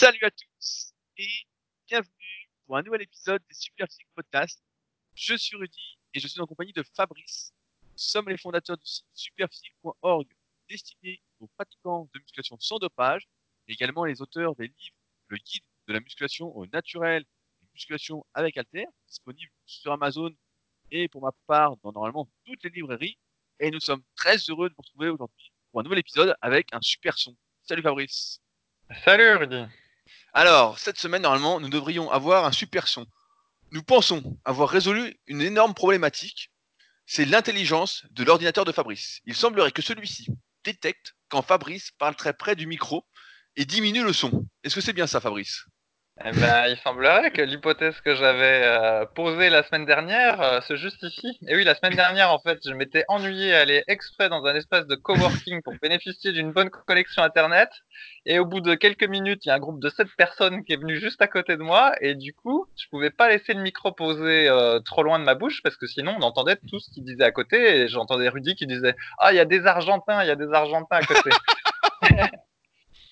Salut à tous et bienvenue pour un nouvel épisode des Super Physique Podcast. Je suis Rudy et je suis en compagnie de Fabrice. Nous sommes les fondateurs du site superphysique.org destiné aux pratiquants de musculation sans dopage et également les auteurs des livres Le guide de la musculation au naturel et musculation avec Alter, disponible sur Amazon et pour ma part dans normalement toutes les librairies. Et nous sommes très heureux de vous retrouver aujourd'hui pour un nouvel épisode avec un super son. Salut Fabrice. Salut Rudy. Alors, cette semaine, normalement, nous devrions avoir un super son. Nous pensons avoir résolu une énorme problématique. C'est l'intelligence de l'ordinateur de Fabrice. Il semblerait que celui-ci détecte quand Fabrice parle très près du micro et diminue le son. Est-ce que c'est bien ça, Fabrice? Eh ben, il semblerait que l'hypothèse que j'avais euh, posée la semaine dernière euh, se justifie. Et oui, la semaine dernière, en fait, je m'étais ennuyé à aller exprès dans un espace de coworking pour bénéficier d'une bonne connexion Internet. Et au bout de quelques minutes, il y a un groupe de sept personnes qui est venu juste à côté de moi. Et du coup, je pouvais pas laisser le micro posé euh, trop loin de ma bouche parce que sinon, on entendait tout ce qu'ils disaient à côté. Et j'entendais Rudy qui disait « Ah, il y a des Argentins, il y a des Argentins à côté. »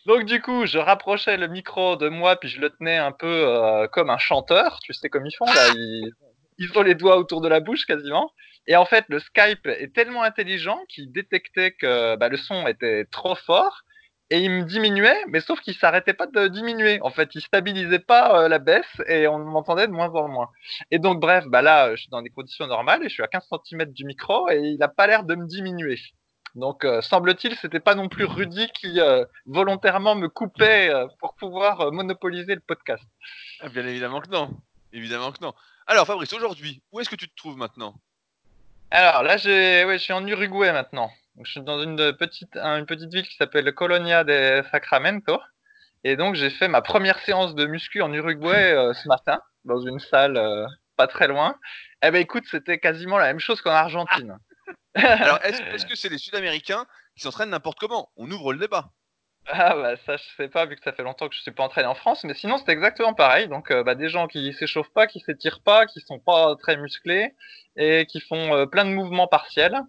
Donc du coup, je rapprochais le micro de moi, puis je le tenais un peu euh, comme un chanteur, tu sais comme ils font là, ils, ont les doigts autour de la bouche quasiment. Et en fait, le Skype est tellement intelligent qu'il détectait que bah, le son était trop fort et il me diminuait, mais sauf qu'il s'arrêtait pas de diminuer. En fait, il stabilisait pas euh, la baisse et on m'entendait de moins en moins. Et donc bref, bah là, je suis dans des conditions normales et je suis à 15 cm du micro et il a pas l'air de me diminuer. Donc, euh, semble-t-il, c'était pas non plus Rudy qui euh, volontairement me coupait euh, pour pouvoir monopoliser le podcast. Ah, bien évidemment que non. Évidemment que non. Alors, Fabrice, aujourd'hui, où est-ce que tu te trouves maintenant? Alors là, je suis en Uruguay maintenant. je suis dans une petite, une petite ville qui s'appelle Colonia de Sacramento. Et donc, j'ai fait ma première séance de muscu en Uruguay ce matin, dans une salle pas très loin. Eh ben, écoute, c'était quasiment la même chose qu'en Argentine. Alors, est-ce que c'est les Sud-Américains qui s'entraînent n'importe comment? On ouvre le débat. Ah bah ça je sais pas vu que ça fait longtemps que je suis pas entraîné en France mais sinon c'est exactement pareil. Donc euh, bah, des gens qui s'échauffent pas qui s'étirent pas qui sont pas très musclés et qui font euh, plein de mouvements partiels.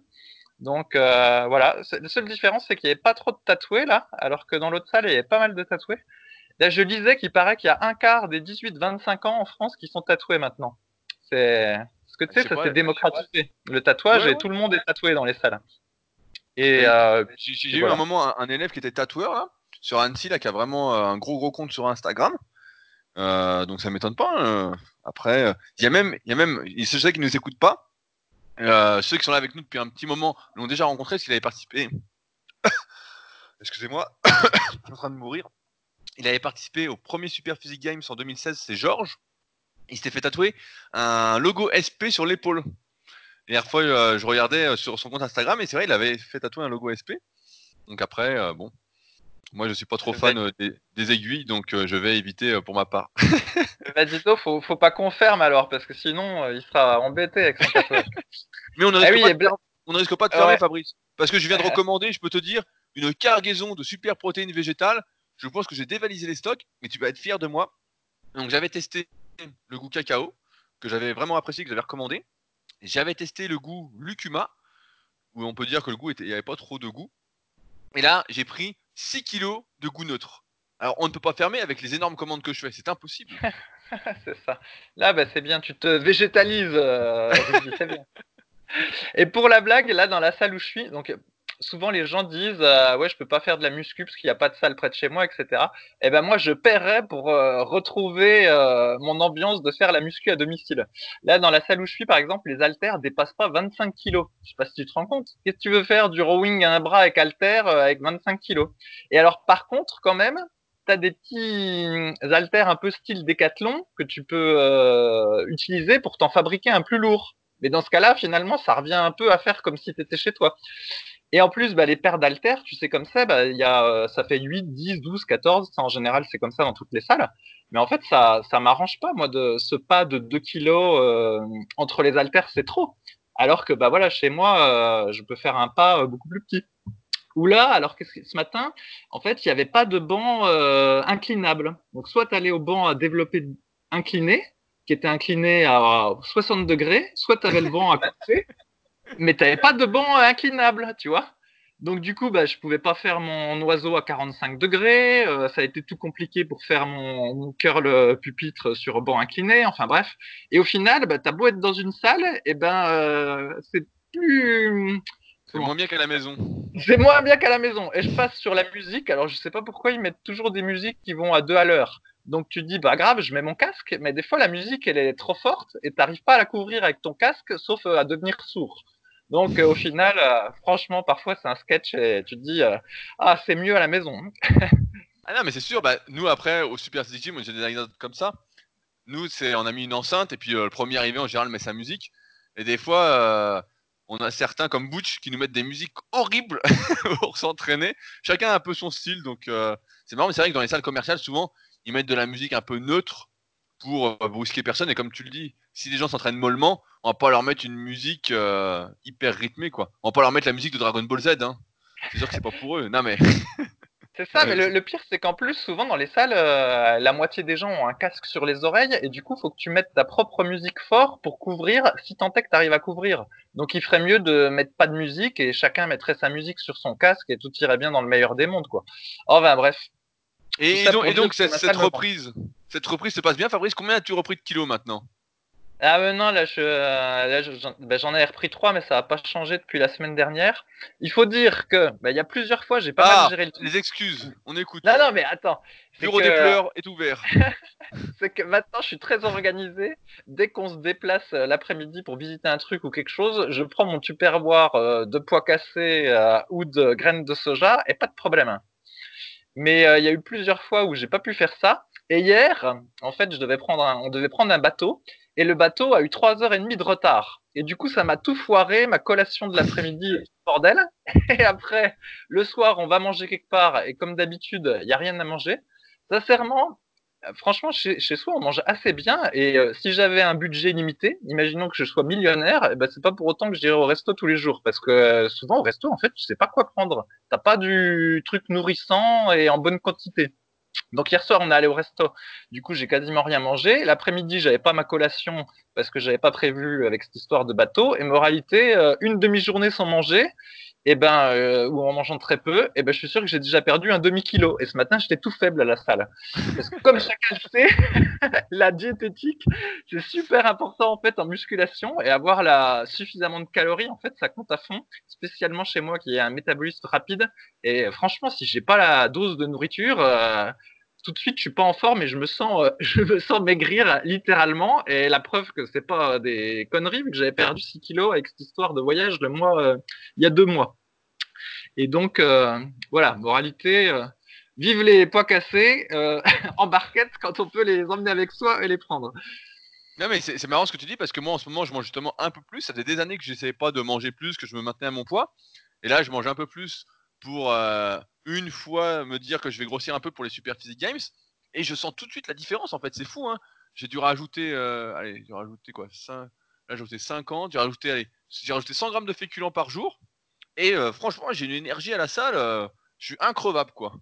Donc euh, voilà. La seule différence c'est qu'il y avait pas trop de tatoués là alors que dans l'autre salle il y avait pas mal de tatoués. Là je lisais qu'il paraît qu'il y a un quart des 18-25 ans en France qui sont tatoués maintenant. C'est que tu sais, ça s'est démocratisé. Le tatouage, et tout le monde est tatoué dans les salles. Et euh, j'ai eu un moment un, élève qui était tatoueur là, sur Annecy, là, qui a vraiment euh, un gros gros compte sur Instagram. Euh, donc ça m'étonne pas. Après, il y a même, il y a même, je sais qu'ils nous écoutent pas. ceux qui sont là avec nous depuis un petit moment l'ont déjà rencontré parce qu'il avait participé. Excusez-moi, je suis en train de mourir. Il avait participé au premier Super Physique Games en 2016, c'est Georges il s'était fait tatouer un logo SP sur l'épaule. La dernière fois, euh, je regardais euh, sur son compte Instagram et c'est vrai, il avait fait tatouer un logo SP. Donc après, euh, bon, moi je suis pas trop fan des, aiguilles, donc je vais éviter pour ma part. bah Dito, faut, faut pas qu'on ferme alors, parce que sinon il sera embêté avec son tatouage. Mais on ne risque, ah pas, de, on risque pas de fermer, Fabrice. Parce que je viens de recommander, je peux te dire, une cargaison de super protéines végétales. Je pense que j'ai dévalisé les stocks, mais tu vas être fier de moi. Donc j'avais testé le goût cacao, que j'avais vraiment apprécié, que j'avais recommandé. J'avais testé le goût lucuma, où on peut dire que le goût était, il n'y avait pas trop de goût. Et là, j'ai pris 6 kilos de goût neutre. Alors, on ne peut pas fermer avec les énormes commandes que je fais, c'est impossible. c'est ça. Là, bah, c'est bien, tu te végétalises. Euh, bien. Et pour la blague, là, dans la salle où je suis, donc souvent les gens disent euh, ouais je peux pas faire de la muscu parce qu'il n'y a pas de salle près de chez moi etc et eh ben moi je paierais pour euh, retrouver euh, mon ambiance de faire la muscu à domicile. Là dans la salle où je suis par exemple les haltères dépassent pas 25 kilos. Je sais pas si tu te rends compte. Qu'est-ce que tu veux faire du rowing à un bras avec haltères avec 25 kilos? Et alors par contre quand même tu as des petits haltères un peu style décathlon que tu peux utiliser pour t'en fabriquer un plus lourd. Mais dans ce cas-là, finalement, ça revient un peu à faire comme si tu étais chez toi. Et en plus, bah, les paires d'haltères, tu sais comme ça, bah, y a, euh, ça fait 8, 10, 12, 14. Ça, en général, c'est comme ça dans toutes les salles. Mais en fait, ça ça m'arrange pas, moi, de ce pas de 2 kilos euh, entre les haltères, c'est trop. Alors que bah voilà, chez moi, euh, je peux faire un pas beaucoup plus petit. Ou là, alors que ce matin, en fait, il n'y avait pas de banc inclinable. Donc soit tu allais au banc à développer incliné, qui était incliné à 60 degrés, soit tu avais le banc à côté mais tu n'avais pas de banc inclinable, tu vois. Donc du coup, bah, je pouvais pas faire mon oiseau à 45 degrés. euh, ça a été tout compliqué pour faire mon, mon curl euh, pupitre sur banc incliné. Enfin bref. Et au final, bah, t'as beau être dans une salle, et ben euh, c'est plus C'est moins bien qu'à la maison. c'est moins bien qu'à la maison. Et je passe sur la musique. Alors, je sais pas pourquoi ils mettent toujours des musiques qui vont à deux à l'heure. Donc, tu te dis, bah grave, je mets mon casque. Mais des fois, la musique, elle est trop forte et t'arrives pas à la couvrir avec ton casque, sauf à devenir sourd. Donc, euh, au final, euh, franchement, parfois, c'est un sketch et tu te dis, euh, ah, c'est mieux à la maison. Ah non, mais c'est sûr, bah, nous après, au Super City Gym, j'ai des anecdotes comme ça. Nous, c'est, on a mis une enceinte et puis le premier arrivé en général met sa musique. Et des fois, on a certains comme Butch qui nous mettent des musiques horribles pour s'entraîner. Chacun a un peu son style, donc c'est marrant, mais c'est vrai que dans les salles commerciales, souvent, ils mettent de la musique un peu neutre pour euh, brusquer personne. Et comme tu le dis, si les gens s'entraînent mollement, on va pas leur mettre une musique euh, hyper rythmée, quoi. On va pas leur mettre la musique de Dragon Ball Z, hein. C'est sûr que c'est pas pour eux. Non mais. C'est ça, mais le, pire, c'est qu'en plus, souvent dans les salles, euh, la moitié des gens ont un casque sur les oreilles, et du coup, faut que tu mettes ta propre musique fort pour couvrir, si tant est que tu arrives à couvrir. Donc, il ferait mieux de mettre pas de musique, et chacun mettrait sa musique sur son casque, et tout irait bien dans le meilleur des mondes, quoi. Oh, ben bref. Et, donc, et cette, reprise, cette reprise se passe bien, Fabrice? Combien as-tu repris de kilos maintenant? Ah mais non, là, je, euh, là je- j'en ben, ai repris trois, mais ça n'a pas changé depuis la semaine dernière. Il faut dire que, ben, il y a plusieurs fois, j'ai pas Ah, mal géré le truc. les excuses. On écoute. Non, non, mais attends. Bureau que- des pleurs est ouvert. c'est que maintenant je suis très organisé. Dès qu'on se déplace euh, l'après-midi pour visiter un truc ou quelque chose, je prends mon tupperware euh, de pois cassés ou de graines de soja et pas de problème. Mais euh, il y a eu plusieurs fois où j'ai pas pu faire ça. Et hier, en fait, je devais prendre un, on devait prendre un bateau et le bateau a eu trois heures et demie de retard. Et du coup, ça m'a tout foiré, ma collation de l'après-midi, bordel. Et après, le soir, on va manger quelque part et comme d'habitude, il y a rien à manger. Sincèrement, franchement, chez, chez soi, on mange assez bien. Et euh, si j'avais un budget limité, imaginons que je sois millionnaire, eh ben, c'est pas pour autant que je dirais au resto tous les jours. Parce que euh, souvent, au resto, en fait, tu sais pas quoi prendre. T'as pas du truc nourrissant et en bonne quantité. Donc hier soir, on est allé au resto. Du coup, j'ai quasiment rien mangé. L'après-midi, j'avais pas ma collation parce que j'avais pas prévu avec cette histoire de bateau. Et moralité, euh, une demi-journée sans manger, et ben, euh, ou en mangeant très peu, et ben, je suis sûr que j'ai déjà perdu un demi-kilo. Et ce matin, j'étais tout faible à la salle. Parce que comme chacun le sait, la diététique, c'est super important en fait en musculation et avoir la suffisamment de calories en fait, ça compte à fond. Spécialement chez moi qui est un métabolisme rapide. Et euh, franchement, si j'ai pas la dose de nourriture, euh, tout de suite, je suis pas en forme et je me sens, euh, je me sens maigrir littéralement. Et la preuve que c'est pas des conneries, vu que j'avais perdu 6 kilos avec cette histoire de voyage le mois, euh, il y a deux mois. Et donc, euh, voilà, moralité, euh, vive les pois cassés euh, en barquette quand on peut les emmener avec soi et les prendre. Non mais c'est marrant ce que tu dis parce que moi en ce moment je mange justement un peu plus. Ça faisait des années que j'essayais pas de manger plus, que je me maintenais à mon poids. Et là je mange un peu plus pour euh, une fois me dire que je vais grossir un peu pour les Super Physique Games. Et je sens tout de suite la différence en fait. C'est fou hein. J'ai dû rajouter, euh, allez, j'ai rajouté quoi 5, Là j'ai rajouté 50, j'ai rajouté, allez, j'ai rajouté 100 grammes de féculents par jour. Et euh, franchement j'ai une énergie à la salle. je suis increvable quoi.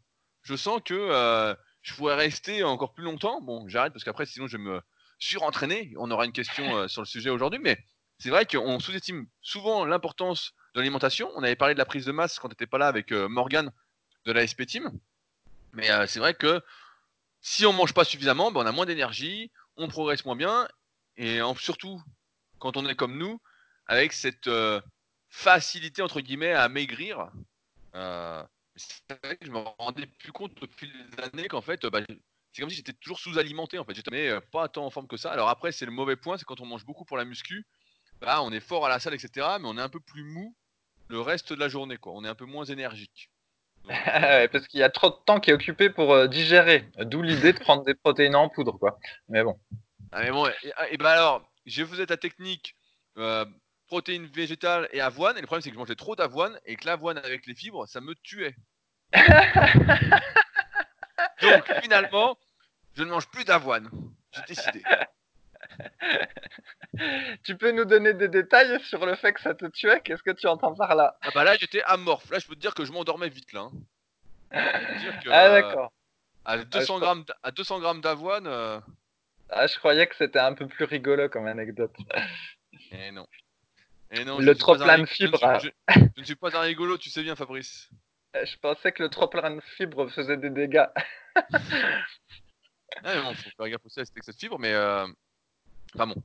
Je sens que je pourrais rester encore plus longtemps. Bon j'arrête parce qu'après sinon je vais me surentraîné. On aura une question sur le sujet aujourd'hui, mais c'est vrai qu'on sous-estime souvent l'importance de. On avait parlé de la prise de masse quand tu pas là avec euh, Morgan de la SP Team. Mais euh, c'est vrai que si on mange pas suffisamment, ben, on a moins d'énergie, on progresse moins bien, et surtout quand on est comme nous, avec cette euh, facilité entre guillemets à maigrir. Euh, vrai je me rendais plus compte depuis les années qu'en fait, bah, c'est comme si j'étais toujours sous-alimenté en fait. J'étais pas tant en forme que ça. Alors après, c'est le mauvais point, c'est quand on mange beaucoup pour la muscu, bah, on est fort à la salle, etc. Mais on est un peu plus mou le reste de la journée, quoi. On est un peu moins énergique. Donc, Ouais, Parce qu'il y a trop de temps qui est occupé pour euh, digérer. D'où l'idée de prendre des protéines en poudre, quoi. Mais bon. ah, mais bon, et, et bah alors, je faisais ta technique euh, protéines végétales et avoine. Et le problème, c'est que je mangeais trop d'avoine et que l'avoine avec les fibres, ça me tuait. Donc finalement, je ne mange plus d'avoine. J'ai décidé. tu peux nous donner des détails sur le fait que ça te tuait? Qu'est-ce que tu entends par là? Ah bah là, j'étais amorphe. Là, je peux te dire que je m'endormais vite là. hein. Dire que, Ah euh, d'accord. À 200 je- grammes, à 200 grammes d'avoine, euh, Ah, je croyais que c'était un peu plus rigolo comme anecdote. eh non. Et non, Le trop plein de rig- je ne fibres, suis-. Je, je ne suis pas un rigolo, tu sais bien, Fabrice. Je pensais que le trop plein de fibres faisait des dégâts. Ah, mais bon, faut faire gaffe aussi à cet excès de fibres, mais euh... enfin bon.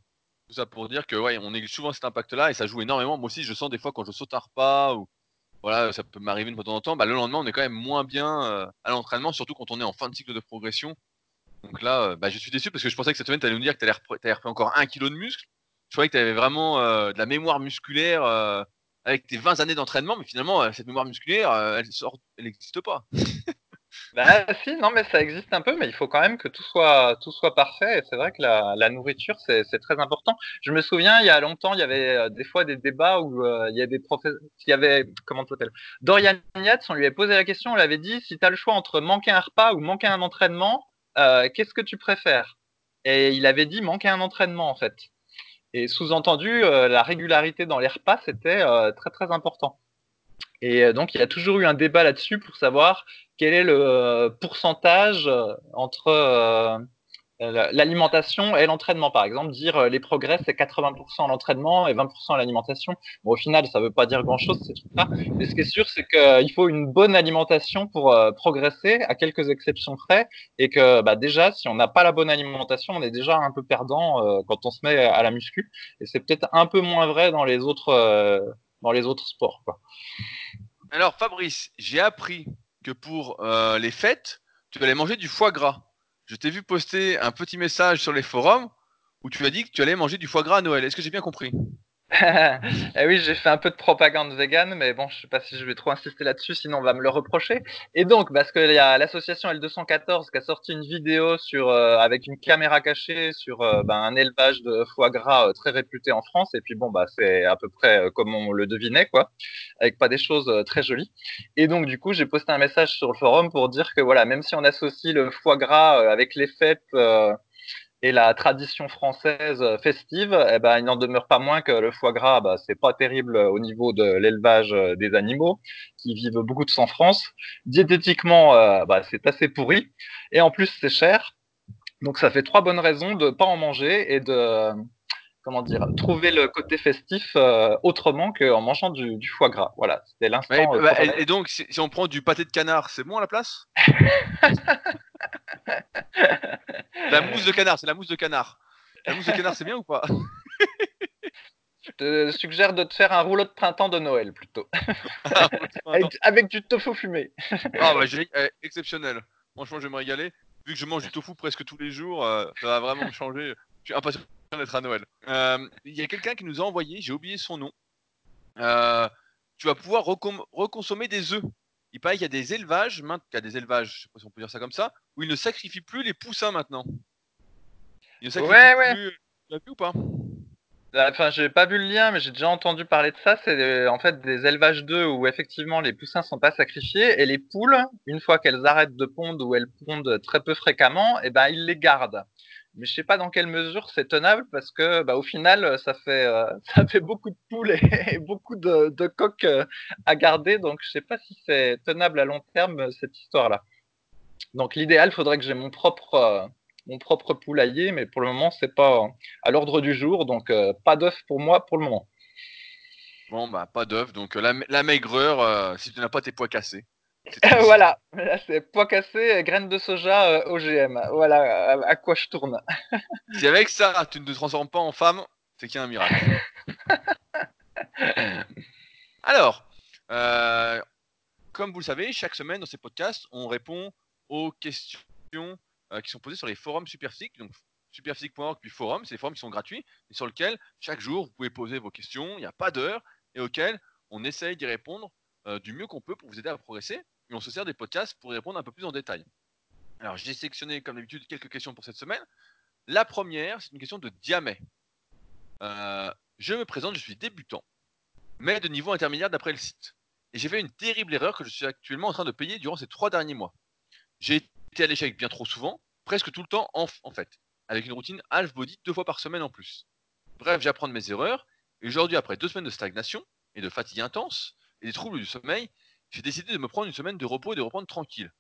Tout ça pour dire que ouais, on est souvent cet impact-là et ça joue énormément. Moi aussi, je sens des fois quand je saute un repas ou voilà, ça peut m'arriver de temps en temps. Bah, le lendemain, on est quand même moins bien euh, à l'entraînement, surtout quand on est en fin de cycle de progression. Donc là, euh, bah, je suis déçu parce que je pensais que cette semaine, tu allais nous dire que tu allais repris encore un kilo de muscle. Je croyais que tu avais vraiment euh, de la mémoire musculaire avec tes 20 années d'entraînement, mais finalement, cette mémoire musculaire, elle sort, elle n'existe pas. Bah si, non mais ça existe un peu, mais il faut quand même que tout soit tout soit parfait. C'est vrai que la, nourriture c'est très important. Je me souviens il y a longtemps il y avait euh, des fois des débats où euh, il y a des professeurs, il y avait comment t'appelles Dorian Yates, on lui avait posé la question, on lui avait dit si tu as le choix entre manquer un repas ou manquer un entraînement, euh, qu'est-ce que tu préfères? Et il avait dit manquer un entraînement en fait. Et sous-entendu la régularité dans les repas c'était très très important. Et donc, il y a toujours eu un débat là-dessus pour savoir quel est le euh, pourcentage euh, entre euh, l'alimentation et l'entraînement? Par exemple, dire les progrès, c'est 80% l'entraînement et 20% l'alimentation. Au final, ça ne veut pas dire grand-chose, ces trucs-là. Mais ce qui est sûr, c'est qu'il faut une bonne alimentation pour progresser, à quelques exceptions près. Et que bah, déjà, si on n'a pas la bonne alimentation, on est déjà un peu perdant quand on se met à la muscu. Et c'est peut-être un peu moins vrai dans les autres, dans les autres sports. Alors, Fabrice, j'ai appris que pour euh, les fêtes, tu allais manger du foie gras. Je t'ai vu poster un petit message sur les forums où tu as dit que tu allais manger du foie gras à Noël. Est-ce que j'ai bien compris? eh oui, j'ai fait un peu de propagande vegan, mais bon, je sais pas si je vais trop insister là-dessus, sinon on va me le reprocher. Et donc, parce qu'il y a l'association L214 qui a sorti une vidéo sur euh, avec une caméra cachée sur euh, ben, un élevage de foie gras euh, très réputé en France. Et puis bon, bah c'est à peu près comme on le devinait, quoi, avec pas des choses très jolies. Et donc, du coup, j'ai posté un message sur le forum pour dire que voilà, même si on associe le foie gras avec les fêtes et la tradition française festive, eh ben, il n'en demeure pas moins que le foie gras, bah, c'est pas terrible au niveau de l'élevage des animaux qui vivent beaucoup de sang France. Diététiquement, euh, bah, c'est assez pourri et en plus c'est cher. Donc ça fait trois bonnes raisons de pas en manger et de comment dire trouver le côté festif euh, autrement qu'en mangeant du, du, foie gras. Voilà, c'était l'instant. Ouais, bah, et, et, donc si, si, on prend du pâté de canard, c'est bon à la place? La mousse de canard, c'est la mousse de canard. La mousse de canard, c'est bien ou pas? Je te suggère de te faire un rouleau de printemps de Noël plutôt. Ah, avec, avec, du tofu fumé. ah bah j'ai eh, exceptionnel. Franchement, je vais me régaler. Vu que je mange du tofu presque tous les jours, euh, ça va vraiment me changer. Je suis impatient d'être à Noël. Euh, Il y a quelqu'un qui nous a envoyé, j'ai oublié son nom. Euh, tu vas pouvoir reconsommer des œufs. Il paraît qu'il y a des élevages, il y a des élevages, je sais pas si on peut dire ça comme ça, où ils ne sacrifient plus les poussins maintenant. Ils ne sacrifient ouais, ouais. plus. Tu l'as vu ou pas? Enfin, j'ai pas vu le lien, mais j'ai déjà entendu parler de ça. C'est en fait des élevages d'œufs où effectivement les poussins sont pas sacrifiés et les poules, une fois qu'elles arrêtent de pondre ou elles pondent très peu fréquemment, et eh ben ils les gardent. Mais je sais pas dans quelle mesure c'est tenable parce que bah, au final ça fait euh, ça fait beaucoup de poules et, beaucoup de, de coques euh, à garder, donc je sais pas si c'est tenable à long terme cette histoire-là. Donc l'idéal, faudrait que j'ai mon propre euh, mon propre poulailler, mais pour le moment, c'est pas à l'ordre du jour, donc euh, pas d'œuf pour moi pour le moment. Bon, bah, pas d'œuf, donc la, la maigreur, euh, si tu n'as pas tes pois cassés. Voilà, c'est pois cassés, graines de soja euh, OGM. Voilà à, à, quoi je tourne. si avec ça, tu ne te transformes pas en femme, c'est qu'il y a un miracle. Alors, euh, comme vous le savez, chaque semaine dans ces podcasts, on répond aux questions euh, qui sont posées sur les forums Superphysique, donc superphysique.org puis forum, c'est des forums qui sont gratuits et sur lesquels chaque jour vous pouvez poser vos questions, il n'y a pas d'heure et auxquelles on essaye d'y répondre euh, du mieux qu'on peut pour vous aider à progresser on se sert des podcasts pour y répondre un peu plus en détail. Alors j'ai sélectionné comme d'habitude quelques questions pour cette semaine. La première, c'est une question de Diamé. Euh, je me présente, je suis débutant, mais de niveau intermédiaire d'après le site. Et j'ai fait une terrible erreur que je suis actuellement en train de payer durant ces trois derniers mois. J'ai été à l'échec bien trop souvent, presque tout le temps en, en fait, avec une routine half body deux fois par semaine en plus. Bref, j'apprends de mes erreurs, et aujourd'hui, après deux semaines de stagnation et de fatigue intense et des troubles du sommeil, j'ai décidé de me prendre une semaine de repos et de reprendre tranquille.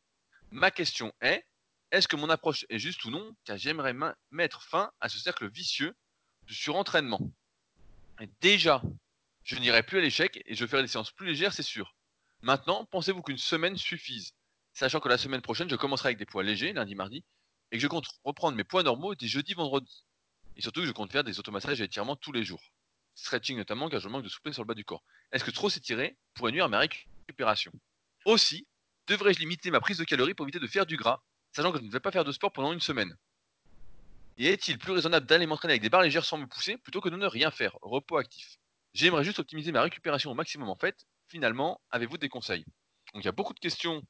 Ma question est, est-ce que mon approche est juste ou non Car j'aimerais mettre fin à ce cercle vicieux du surentraînement. Et déjà, je n'irai plus à l'échec et je ferai des séances plus légères, c'est sûr. Maintenant, pensez-vous qu'une semaine suffise Sachant que la semaine prochaine, je commencerai avec des poids légers, lundi, mardi, et que je compte reprendre mes poids normaux dès jeudi, vendredi. Et surtout que je compte faire des automassages et étirements tous les jours. Stretching notamment, car je manque de souplesse sur le bas du corps. Est-ce que trop s'étirer pourrait nuire à ma récupération Aussi, devrais-je limiter ma prise de calories pour éviter de faire du gras, sachant que je ne vais pas faire de sport pendant une semaine? Et est-il plus raisonnable d'aller m'entraîner avec des barres légères sans me pousser plutôt que de ne rien faire? Repos actif. J'aimerais juste optimiser ma récupération au maximum en fait. Finalement, avez-vous des conseils? Donc il y a beaucoup de questions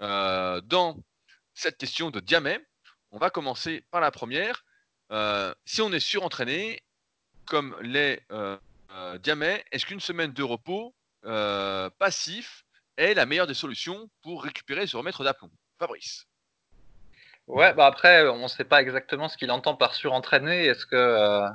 euh, dans cette question de Diamé. On va commencer par la première. Euh, si on est surentraîné, comme les euh, Diamé, est-ce qu'une semaine de repos passif est la meilleure des solutions pour récupérer et se remettre d'aplomb Fabrice Ouais, bah après, on ne sait pas exactement ce qu'il entend par surentraîné. Est-ce que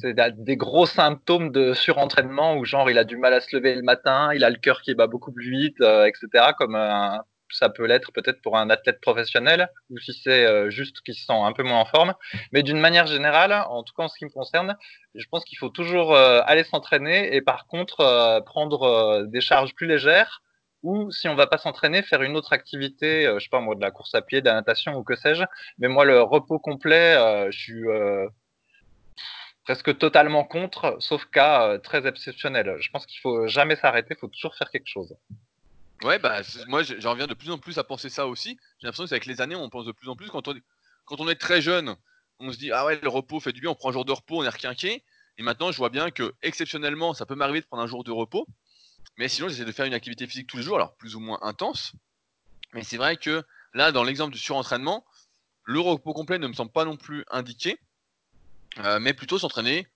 c'est des gros symptômes de surentraînement où genre il a du mal à se lever le matin, il a le cœur qui bat beaucoup plus vite, euh, etc. Comme euh, ça peut l'être peut-être pour un athlète professionnel ou si c'est euh, juste qu'il se sent un peu moins en forme. Mais d'une manière générale, en tout cas en ce qui me concerne, je pense qu'il faut toujours aller s'entraîner et par contre prendre des charges plus légères ou si on va pas s'entraîner, faire une autre activité, je sais pas moi, de la course à pied, de la natation ou que sais-je. Mais moi, le repos complet, je suis presque totalement contre, sauf cas euh, très exceptionnel. Je pense qu'il faut jamais s'arrêter, il faut toujours faire quelque chose. Ouais, bah moi j'en reviens de plus en plus à penser ça aussi. J'ai l'impression que avec les années, on pense de plus en plus. Quand on, quand on est très jeune, on se dit ah ouais le repos fait du bien, on prend un jour de repos, on est requinqué. Et maintenant, je vois bien que exceptionnellement, ça peut m'arriver de prendre un jour de repos. Mais sinon, j'essaie de faire une activité physique tous les jours, alors plus ou moins intense. Mais c'est vrai que là, dans l'exemple du surentraînement, le repos complet ne me semble pas non plus indiqué. Euh, mais plutôt s'entraîner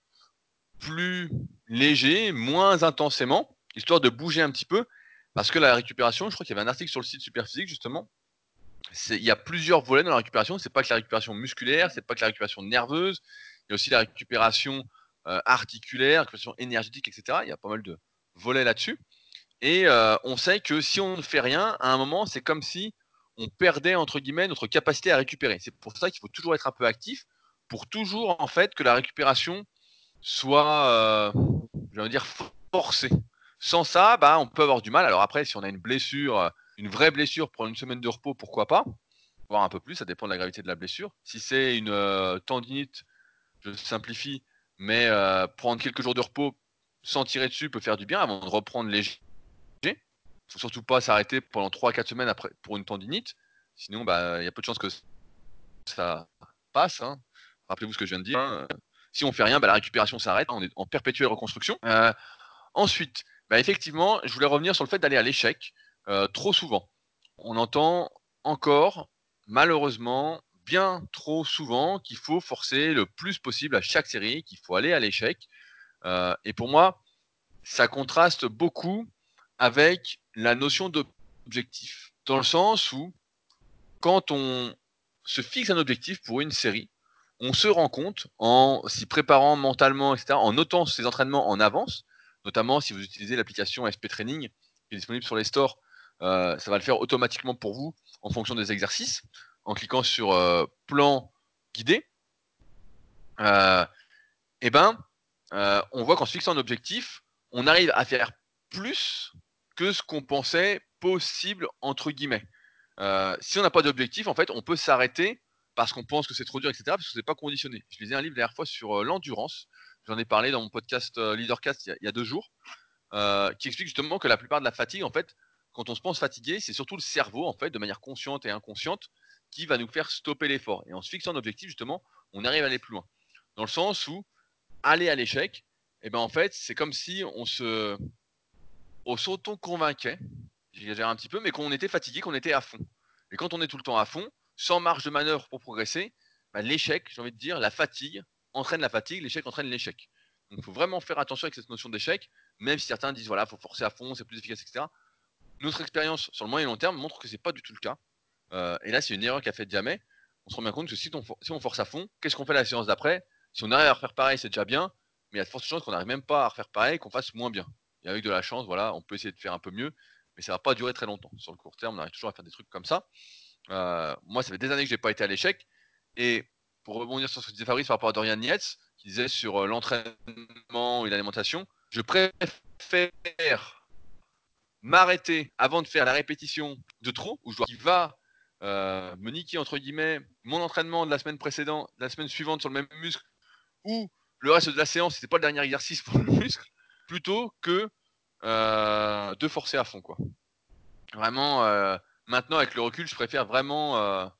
plus léger, moins intensément, histoire de bouger un petit peu. Parce que la récupération, je crois qu'il y avait un article sur le site Superphysique justement. Il y a plusieurs volets dans la récupération. C'est pas que la récupération musculaire, c'est pas que la récupération nerveuse. Il y a aussi la récupération euh, articulaire, la récupération énergétique, etc. Il y a pas mal de volets là-dessus. Et euh, on sait que si on ne fait rien, à un moment, c'est comme si on perdait entre guillemets notre capacité à récupérer. C'est pour ça qu'il faut toujours être un peu actif pour toujours en fait que la récupération soit, euh, dire, forcée. Sans ça, bah, on peut avoir du mal. Alors après, si on a une blessure, euh, une vraie blessure pour une semaine de repos, pourquoi pas? Voir un peu plus, ça dépend de la gravité de la blessure. Si c'est une euh, tendinite, je simplifie, mais prendre quelques jours de repos sans tirer dessus peut faire du bien avant de reprendre léger. Il faut surtout pas s'arrêter pendant 3-4 semaines après pour une tendinite. Sinon, bah, il y a peu de chances que ça passe. Hein. Rappelez-vous ce que je viens de dire. Hein. Si on fait rien, bah, la récupération s'arrête. On est en perpétuelle reconstruction. Euh, ensuite, bah, effectivement, je voulais revenir sur le fait d'aller à l'échec euh, trop souvent. On entend encore, malheureusement, bien trop souvent qu'il faut forcer le plus possible à chaque série, qu'il faut aller à l'échec. Euh, et pour moi, ça contraste beaucoup avec la notion d'objectif. Dans le sens où, quand on se fixe un objectif pour une série, on se rend compte en s'y préparant mentalement, etc., en notant ses entraînements en avance, notamment si vous utilisez l'application SP Training qui est disponible sur les stores, euh, ça va le faire automatiquement pour vous en fonction des exercices, en cliquant sur euh, plan guidé. Euh, et ben, on voit qu'en se fixant un objectif, on arrive à faire plus que ce qu'on pensait possible entre guillemets. si on n'a pas d'objectif, en fait, on peut s'arrêter parce qu'on pense que c'est trop dur, etc., parce que c'est pas conditionné. Je lisais un livre la dernière fois sur euh, l'endurance. J'en ai parlé dans mon podcast euh, Leadercast il y, a, deux jours, euh, qui explique justement que la plupart de la fatigue, en fait, quand on se pense fatigué, c'est surtout le cerveau, en fait, de manière consciente et inconsciente, qui va nous faire stopper l'effort. Et en se fixant un objectif, justement, on arrive à aller plus loin. Dans le sens où aller à l'échec, eh ben en fait, c'est comme si on se, on s'auto-convainquait, j'exagère un petit peu, mais qu'on était fatigué, qu'on était à fond. Et quand on est tout le temps à fond, sans marge de manœuvre pour progresser, bah, l'échec, j'ai envie de dire, la fatigue entraîne la fatigue, l'échec entraîne l'échec. Donc il faut vraiment faire attention avec cette notion d'échec, même si certains disent voilà, il faut forcer à fond, c'est plus efficace, etc. Notre expérience sur le moyen et long terme montre que c'est pas du tout le cas. Euh, et là, c'est une erreur qu'a fait Diamé. On se rend bien compte que si on, force à fond, qu'est-ce qu'on fait la séance d'après? Si on arrive à refaire pareil, c'est déjà bien, mais il y a de fortes chances qu'on n'arrive même pas à refaire pareil, qu'on fasse moins bien. Et avec de la chance, voilà, on peut essayer de faire un peu mieux, mais ça va pas durer très longtemps. Sur le court terme, on arrive toujours à faire des trucs comme ça. Euh, moi, ça fait des années que j'ai pas été à l'échec. Et pour rebondir sur ce que disait Fabrice par rapport à Dorian Nietz, qui disait sur euh, l'entraînement et l'alimentation, je préfère m'arrêter avant de faire la répétition de trop, où je dois qui va euh, me niquer entre guillemets mon entraînement de la semaine précédente, de la semaine suivante sur le même muscle, ou le reste de la séance, c'était pas le dernier exercice pour le muscle, plutôt que euh, de forcer à fond quoi. Vraiment, maintenant avec le recul, je préfère vraiment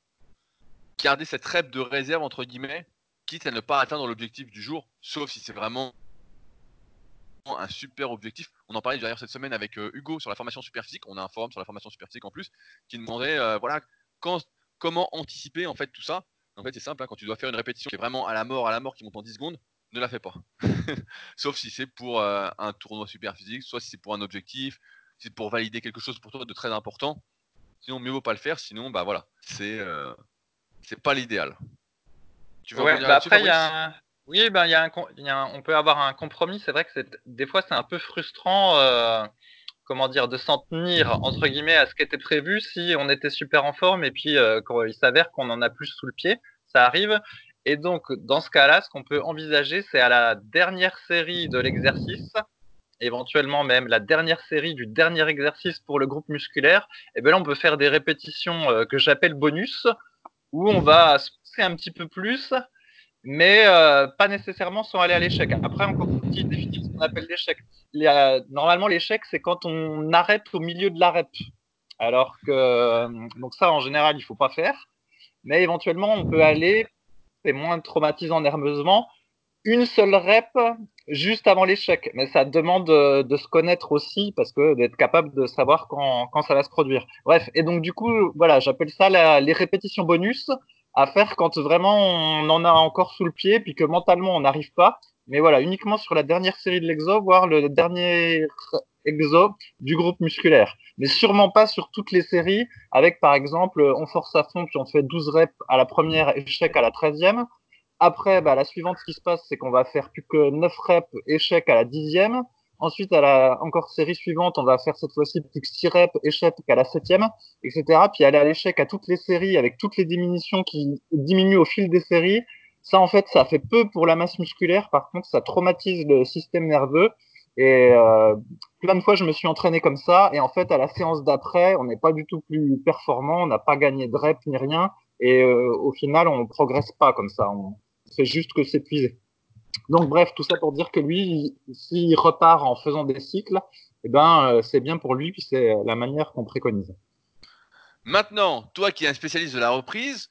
garder cette rep de réserve entre guillemets, quitte à ne pas atteindre l'objectif du jour, sauf si c'est vraiment un super objectif. On en parlait d'ailleurs cette semaine avec euh, Hugo sur la formation super physique. On a un forum sur la formation super physique en plus qui demandait euh, voilà quand, comment anticiper en fait tout ça. En fait, c'est simple. Hein, quand tu dois faire une répétition qui est vraiment à la mort, à la mort, qui monte en 10 secondes, ne la fais pas. Sauf si c'est pour euh, un tournoi super physique, soit si c'est pour un objectif, si c'est pour valider quelque chose pour toi de très important. Sinon, mieux vaut pas le faire. Sinon, bah voilà, c'est c'est pas l'idéal. Tu veux bah après, il y a oui, ben, y a un, on peut avoir un compromis. C'est vrai que des fois, c'est un peu frustrant, euh, comment dire, de s'en tenir, entre guillemets, à ce qui était prévu si on était super en forme et puis euh, quand il s'avère qu'on en a plus sous le pied. Ça arrive. Et donc, dans ce cas-là, ce qu'on peut envisager, c'est à la dernière série de l'exercice, éventuellement même la dernière série du dernier exercice pour le groupe musculaire, et bien là, on peut faire des répétitions euh, que j'appelle bonus, où on va se pousser un petit peu plus, mais euh, pas nécessairement sans aller à l'échec. Après, encore faut-il définir ce qu'on appelle l'échec. Normalement, l'échec, c'est quand on arrête au milieu de la rep. Alors que, euh, donc ça, en général, il faut pas faire. Mais éventuellement, on peut aller, c'est moins traumatisant nerveusement, une seule rep juste avant l'échec. Mais ça demande euh, de, se connaître aussi, parce que d'être capable de savoir quand, quand ça va se produire. Bref, et donc du coup, voilà, j'appelle ça les répétitions bonus à faire quand vraiment on en a encore sous le pied, puis que mentalement on n'arrive pas. Mais voilà, uniquement sur la dernière série de l'exo, voire le dernier exo du groupe musculaire. Mais sûrement pas sur toutes les séries, avec par exemple, on force à fond, puis on fait 12 reps à la première, échec à la 13e. Après, bah, la suivante, ce qui se passe, c'est qu'on va faire plus que 9 reps, échec à la 10e. Ensuite, à la encore série suivante, on va faire cette fois-ci plus que 6 reps, échec à la septième, etc. Puis aller à l'échec à toutes les séries avec toutes les diminutions qui diminuent au fil des séries. Ça, en fait, ça fait peu pour la masse musculaire. Par contre, ça traumatise le système nerveux. Et euh, plein de fois, je me suis entraîné comme ça. Et en fait, à la séance d'après, on n'est pas du tout plus performant. On n'a pas gagné de reps ni rien. Et euh, au final, on ne progresse pas comme ça. Fait juste que s'épuiser. Donc bref, tout ça pour dire que lui, s'il repart en faisant des cycles, eh ben, euh, c'est bien pour lui, puis c'est euh, la manière qu'on préconise. Maintenant, toi qui es un spécialiste de la reprise,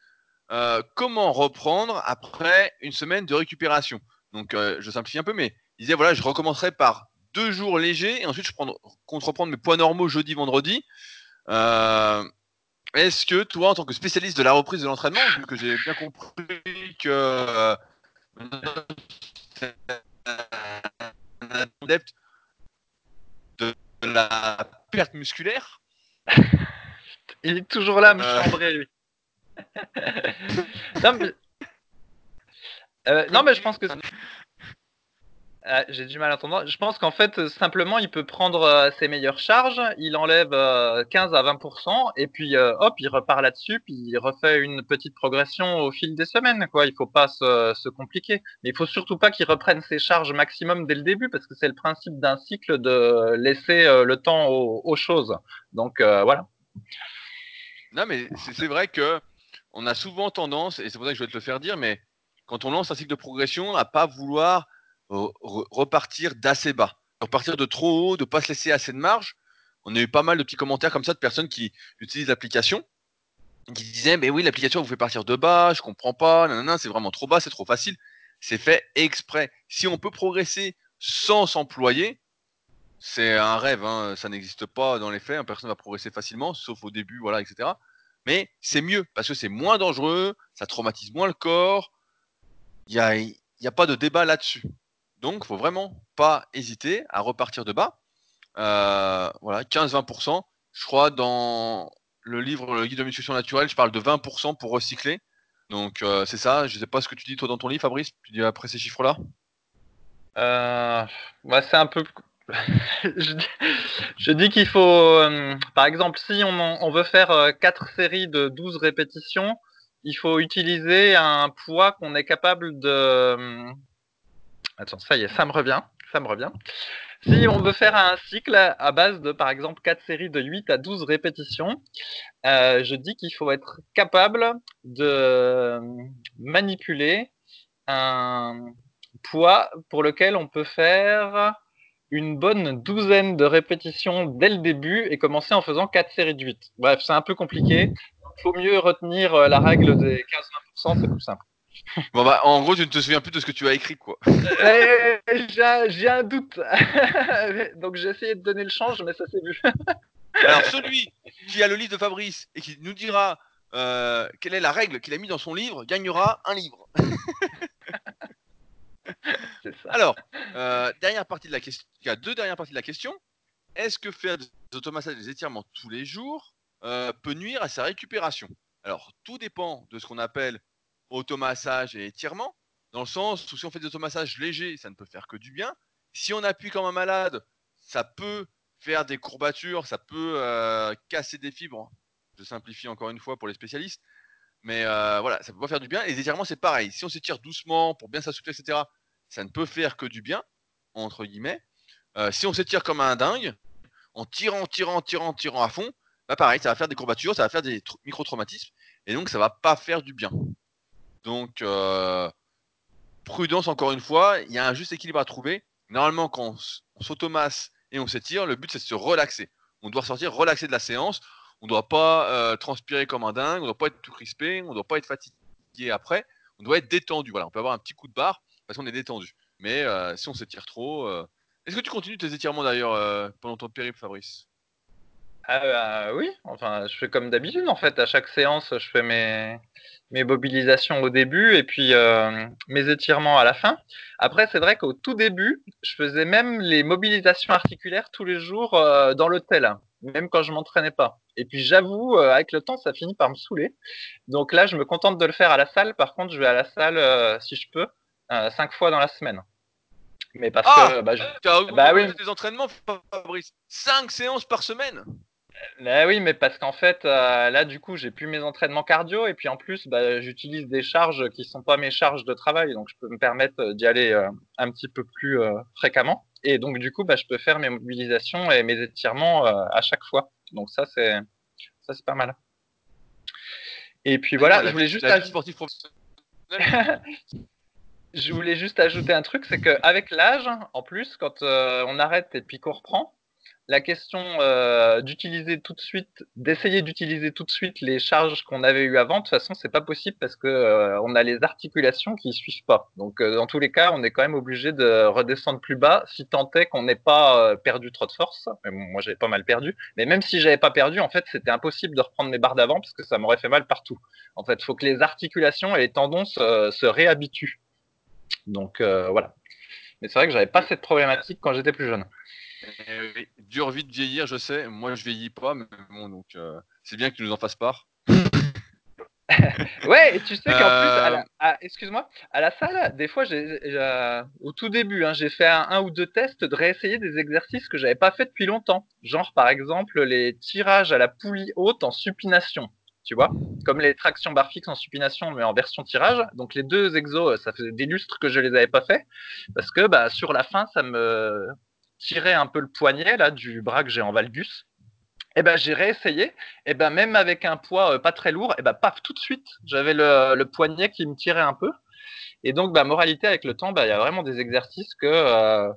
euh, comment reprendre après une semaine de récupération? Donc, je simplifie un peu, mais il disait voilà, je recommencerai par deux jours légers et ensuite je compte reprendre mes poids normaux jeudi, vendredi. Est-ce que toi, en tant que spécialiste de la reprise de l'entraînement, vu que j'ai bien compris que adepte de la perte musculaire. Il est toujours là, me euh... chambrer, lui. non, mais... Euh, non, mais je pense que ah, j'ai du mal à entendre. Je pense qu'en fait, simplement, il peut prendre euh, ses meilleures charges, il enlève 15 euh, à 20%, et puis euh, hop, il repart là-dessus, puis il refait une petite progression au fil des semaines. Quoi. Il faut pas se, compliquer. Mais il faut surtout pas qu'il reprenne ses charges maximum dès le début, parce que c'est le principe d'un cycle de laisser le temps aux, choses. Donc voilà. Non, mais c'est vrai que on a souvent tendance, et c'est pour ça que je vais te le faire dire, mais quand on lance un cycle de progression, à pas vouloir repartir d'assez bas. Repartir de trop haut, de pas se laisser assez de marge. On a eu pas mal de petits commentaires comme ça de personnes qui utilisent l'application, qui disaient mais oui l'application vous fait partir de bas, je comprends pas, c'est vraiment trop bas, c'est trop facile. C'est fait exprès. Si on peut progresser sans s'employer, c'est un rêve, hein. ça n'existe pas dans les faits, hein. personne ne va progresser facilement, sauf au début, voilà, etc. Mais c'est mieux parce que c'est moins dangereux, ça traumatise moins le corps. Il n'y a, y a pas de débat là-dessus. Donc, faut vraiment pas hésiter à repartir de bas. Euh, voilà, 15-20%. Je crois dans le livre Le guide de musculation naturelle, je parle de 20% pour recycler. Donc euh, c'est ça. Je sais pas ce que tu dis toi dans ton livre, Fabrice. Tu dis après ces chiffres-là? Euh, bah, c'est un peu. je, dis, qu'il faut, par exemple, si on, veut faire 4 séries de 12 répétitions, il faut utiliser un poids qu'on est capable de, Attends, ça y est, ça me revient. Ça me revient. Si on veut faire un cycle à base de, par exemple, 4 séries de 8 à 12 répétitions, euh, je dis qu'il faut être capable de manipuler un poids pour lequel on peut faire une bonne douzaine de répétitions dès le début et commencer en faisant 4 séries de 8. Bref, c'est un peu compliqué. Il faut mieux retenir euh, la règle des 15-20%, c'est plus simple. Bon bah en gros tu ne te souviens plus de ce que tu as écrit quoi. Eh, j'ai un doute. Donc j'ai essayé de donner le change mais ça s'est vu. Alors celui qui a le livre de Fabrice et qui nous dira euh, quelle est la règle qu'il a mis dans son livre gagnera un livre. ça. Alors, euh, dernière partie de la question, il y a deux dernières parties de la question. Est-ce que faire des automassages et des étirements tous les jours euh, peut nuire à sa récupération? Alors, tout dépend de ce qu'on appelle automassage et étirement, dans le sens où si on fait des automassages légers, ça ne peut faire que du bien. Si on appuie comme un malade, ça peut faire des courbatures, ça peut euh, casser des fibres. Je simplifie encore une fois pour les spécialistes. Mais euh, voilà, ça peut pas faire du bien. Et les étirements, c'est pareil. Si on s'étire doucement pour bien s'assouplir, etc., ça ne peut faire que du bien, entre guillemets. Euh, si on s'étire comme un dingue, en tirant, tirant, tirant, tirant à fond, bah pareil, ça va faire des courbatures, ça va faire des micro-traumatismes. Et donc, ça va pas faire du bien. Donc, euh, prudence encore une fois, il y a un juste équilibre à trouver. Normalement, quand on s'automasse et on s'étire, le but c'est de se relaxer. On doit sortir relaxé de la séance. On ne doit pas euh, transpirer comme un dingue, on ne doit pas être tout crispé, on ne doit pas être fatigué après. On doit être détendu. Voilà, on peut avoir un petit coup de barre parce qu'on est détendu. Mais euh, si on s'étire trop, est-ce que tu continues tes étirements d'ailleurs pendant ton périple, Fabrice? Ah, bah, oui, enfin, je fais comme d'habitude en fait. À chaque séance, je fais mes, mes mobilisations au début et puis euh, mes étirements à la fin. Après, c'est vrai qu'au tout début, je faisais même les mobilisations articulaires tous les jours euh, dans l'hôtel, même quand je m'entraînais pas. Et puis j'avoue, euh, avec le temps, ça finit par me saouler. Donc là, je me contente de le faire à la salle. Par contre, je vais à la salle, si je peux, cinq fois dans la semaine. Mais parce ah que bah, je... tu as bah, oui. tes entraînements, Fabrice. Cinq séances par semaine? Bah oui, mais parce qu'en fait, euh, là, du coup, j'ai plus mes entraînements cardio et puis en plus, bah, j'utilise des charges qui sont pas mes charges de travail, donc je peux me permettre d'y aller euh, un petit peu plus euh, fréquemment. Et donc, du coup, bah, je peux faire mes mobilisations et mes étirements à chaque fois. Donc ça, c'est ça, c'est pas mal. Et puis voilà, je voulais juste je voulais juste ajouter un truc, c'est qu'avec l'âge, en plus, quand on arrête et puis qu'on reprend, la question euh, d'utiliser tout de suite, d'essayer d'utiliser tout de suite les charges qu'on avait eues avant, de toute façon, c'est pas possible parce que euh, on a les articulations qui suivent pas. Donc, euh, dans tous les cas, on est quand même obligé de redescendre plus bas, si tant est qu'on n'ait pas perdu trop de force. Moi, j'avais pas mal perdu. Mais même si j'avais pas perdu, en fait, c'était impossible de reprendre mes barres d'avant parce que ça m'aurait fait mal partout. En fait, il faut que les articulations et les tendons se, se réhabituent. Donc, voilà. Mais c'est vrai que j'avais pas cette problématique quand j'étais plus jeune. Eh Dure vite vieillir, je sais. Moi, je vieillis pas, mais bon, donc euh, c'est bien que tu nous en fasses part. ouais, et tu sais qu'en plus, euh. excuse-moi, à la salle, des fois, j'ai, au tout début, hein, j'ai fait un, ou deux tests de réessayer des exercices que j'avais pas fait depuis longtemps. Genre, par exemple, les tirages à la poulie haute en supination. Tu vois, comme les tractions barres fixes en supination, mais en version tirage. Donc les deux exos, ça faisait des lustres que je les avais pas fait, parce que bah, sur la fin, ça me, tirer un peu le poignet là du bras que j'ai en valgus. Eh ben j'ai réessayé. Eh ben même avec un poids euh, pas très lourd, eh ben paf tout de suite j'avais le, poignet qui me tirait un peu. Et donc bah moralité avec le temps, bah il y a vraiment des exercices que euh,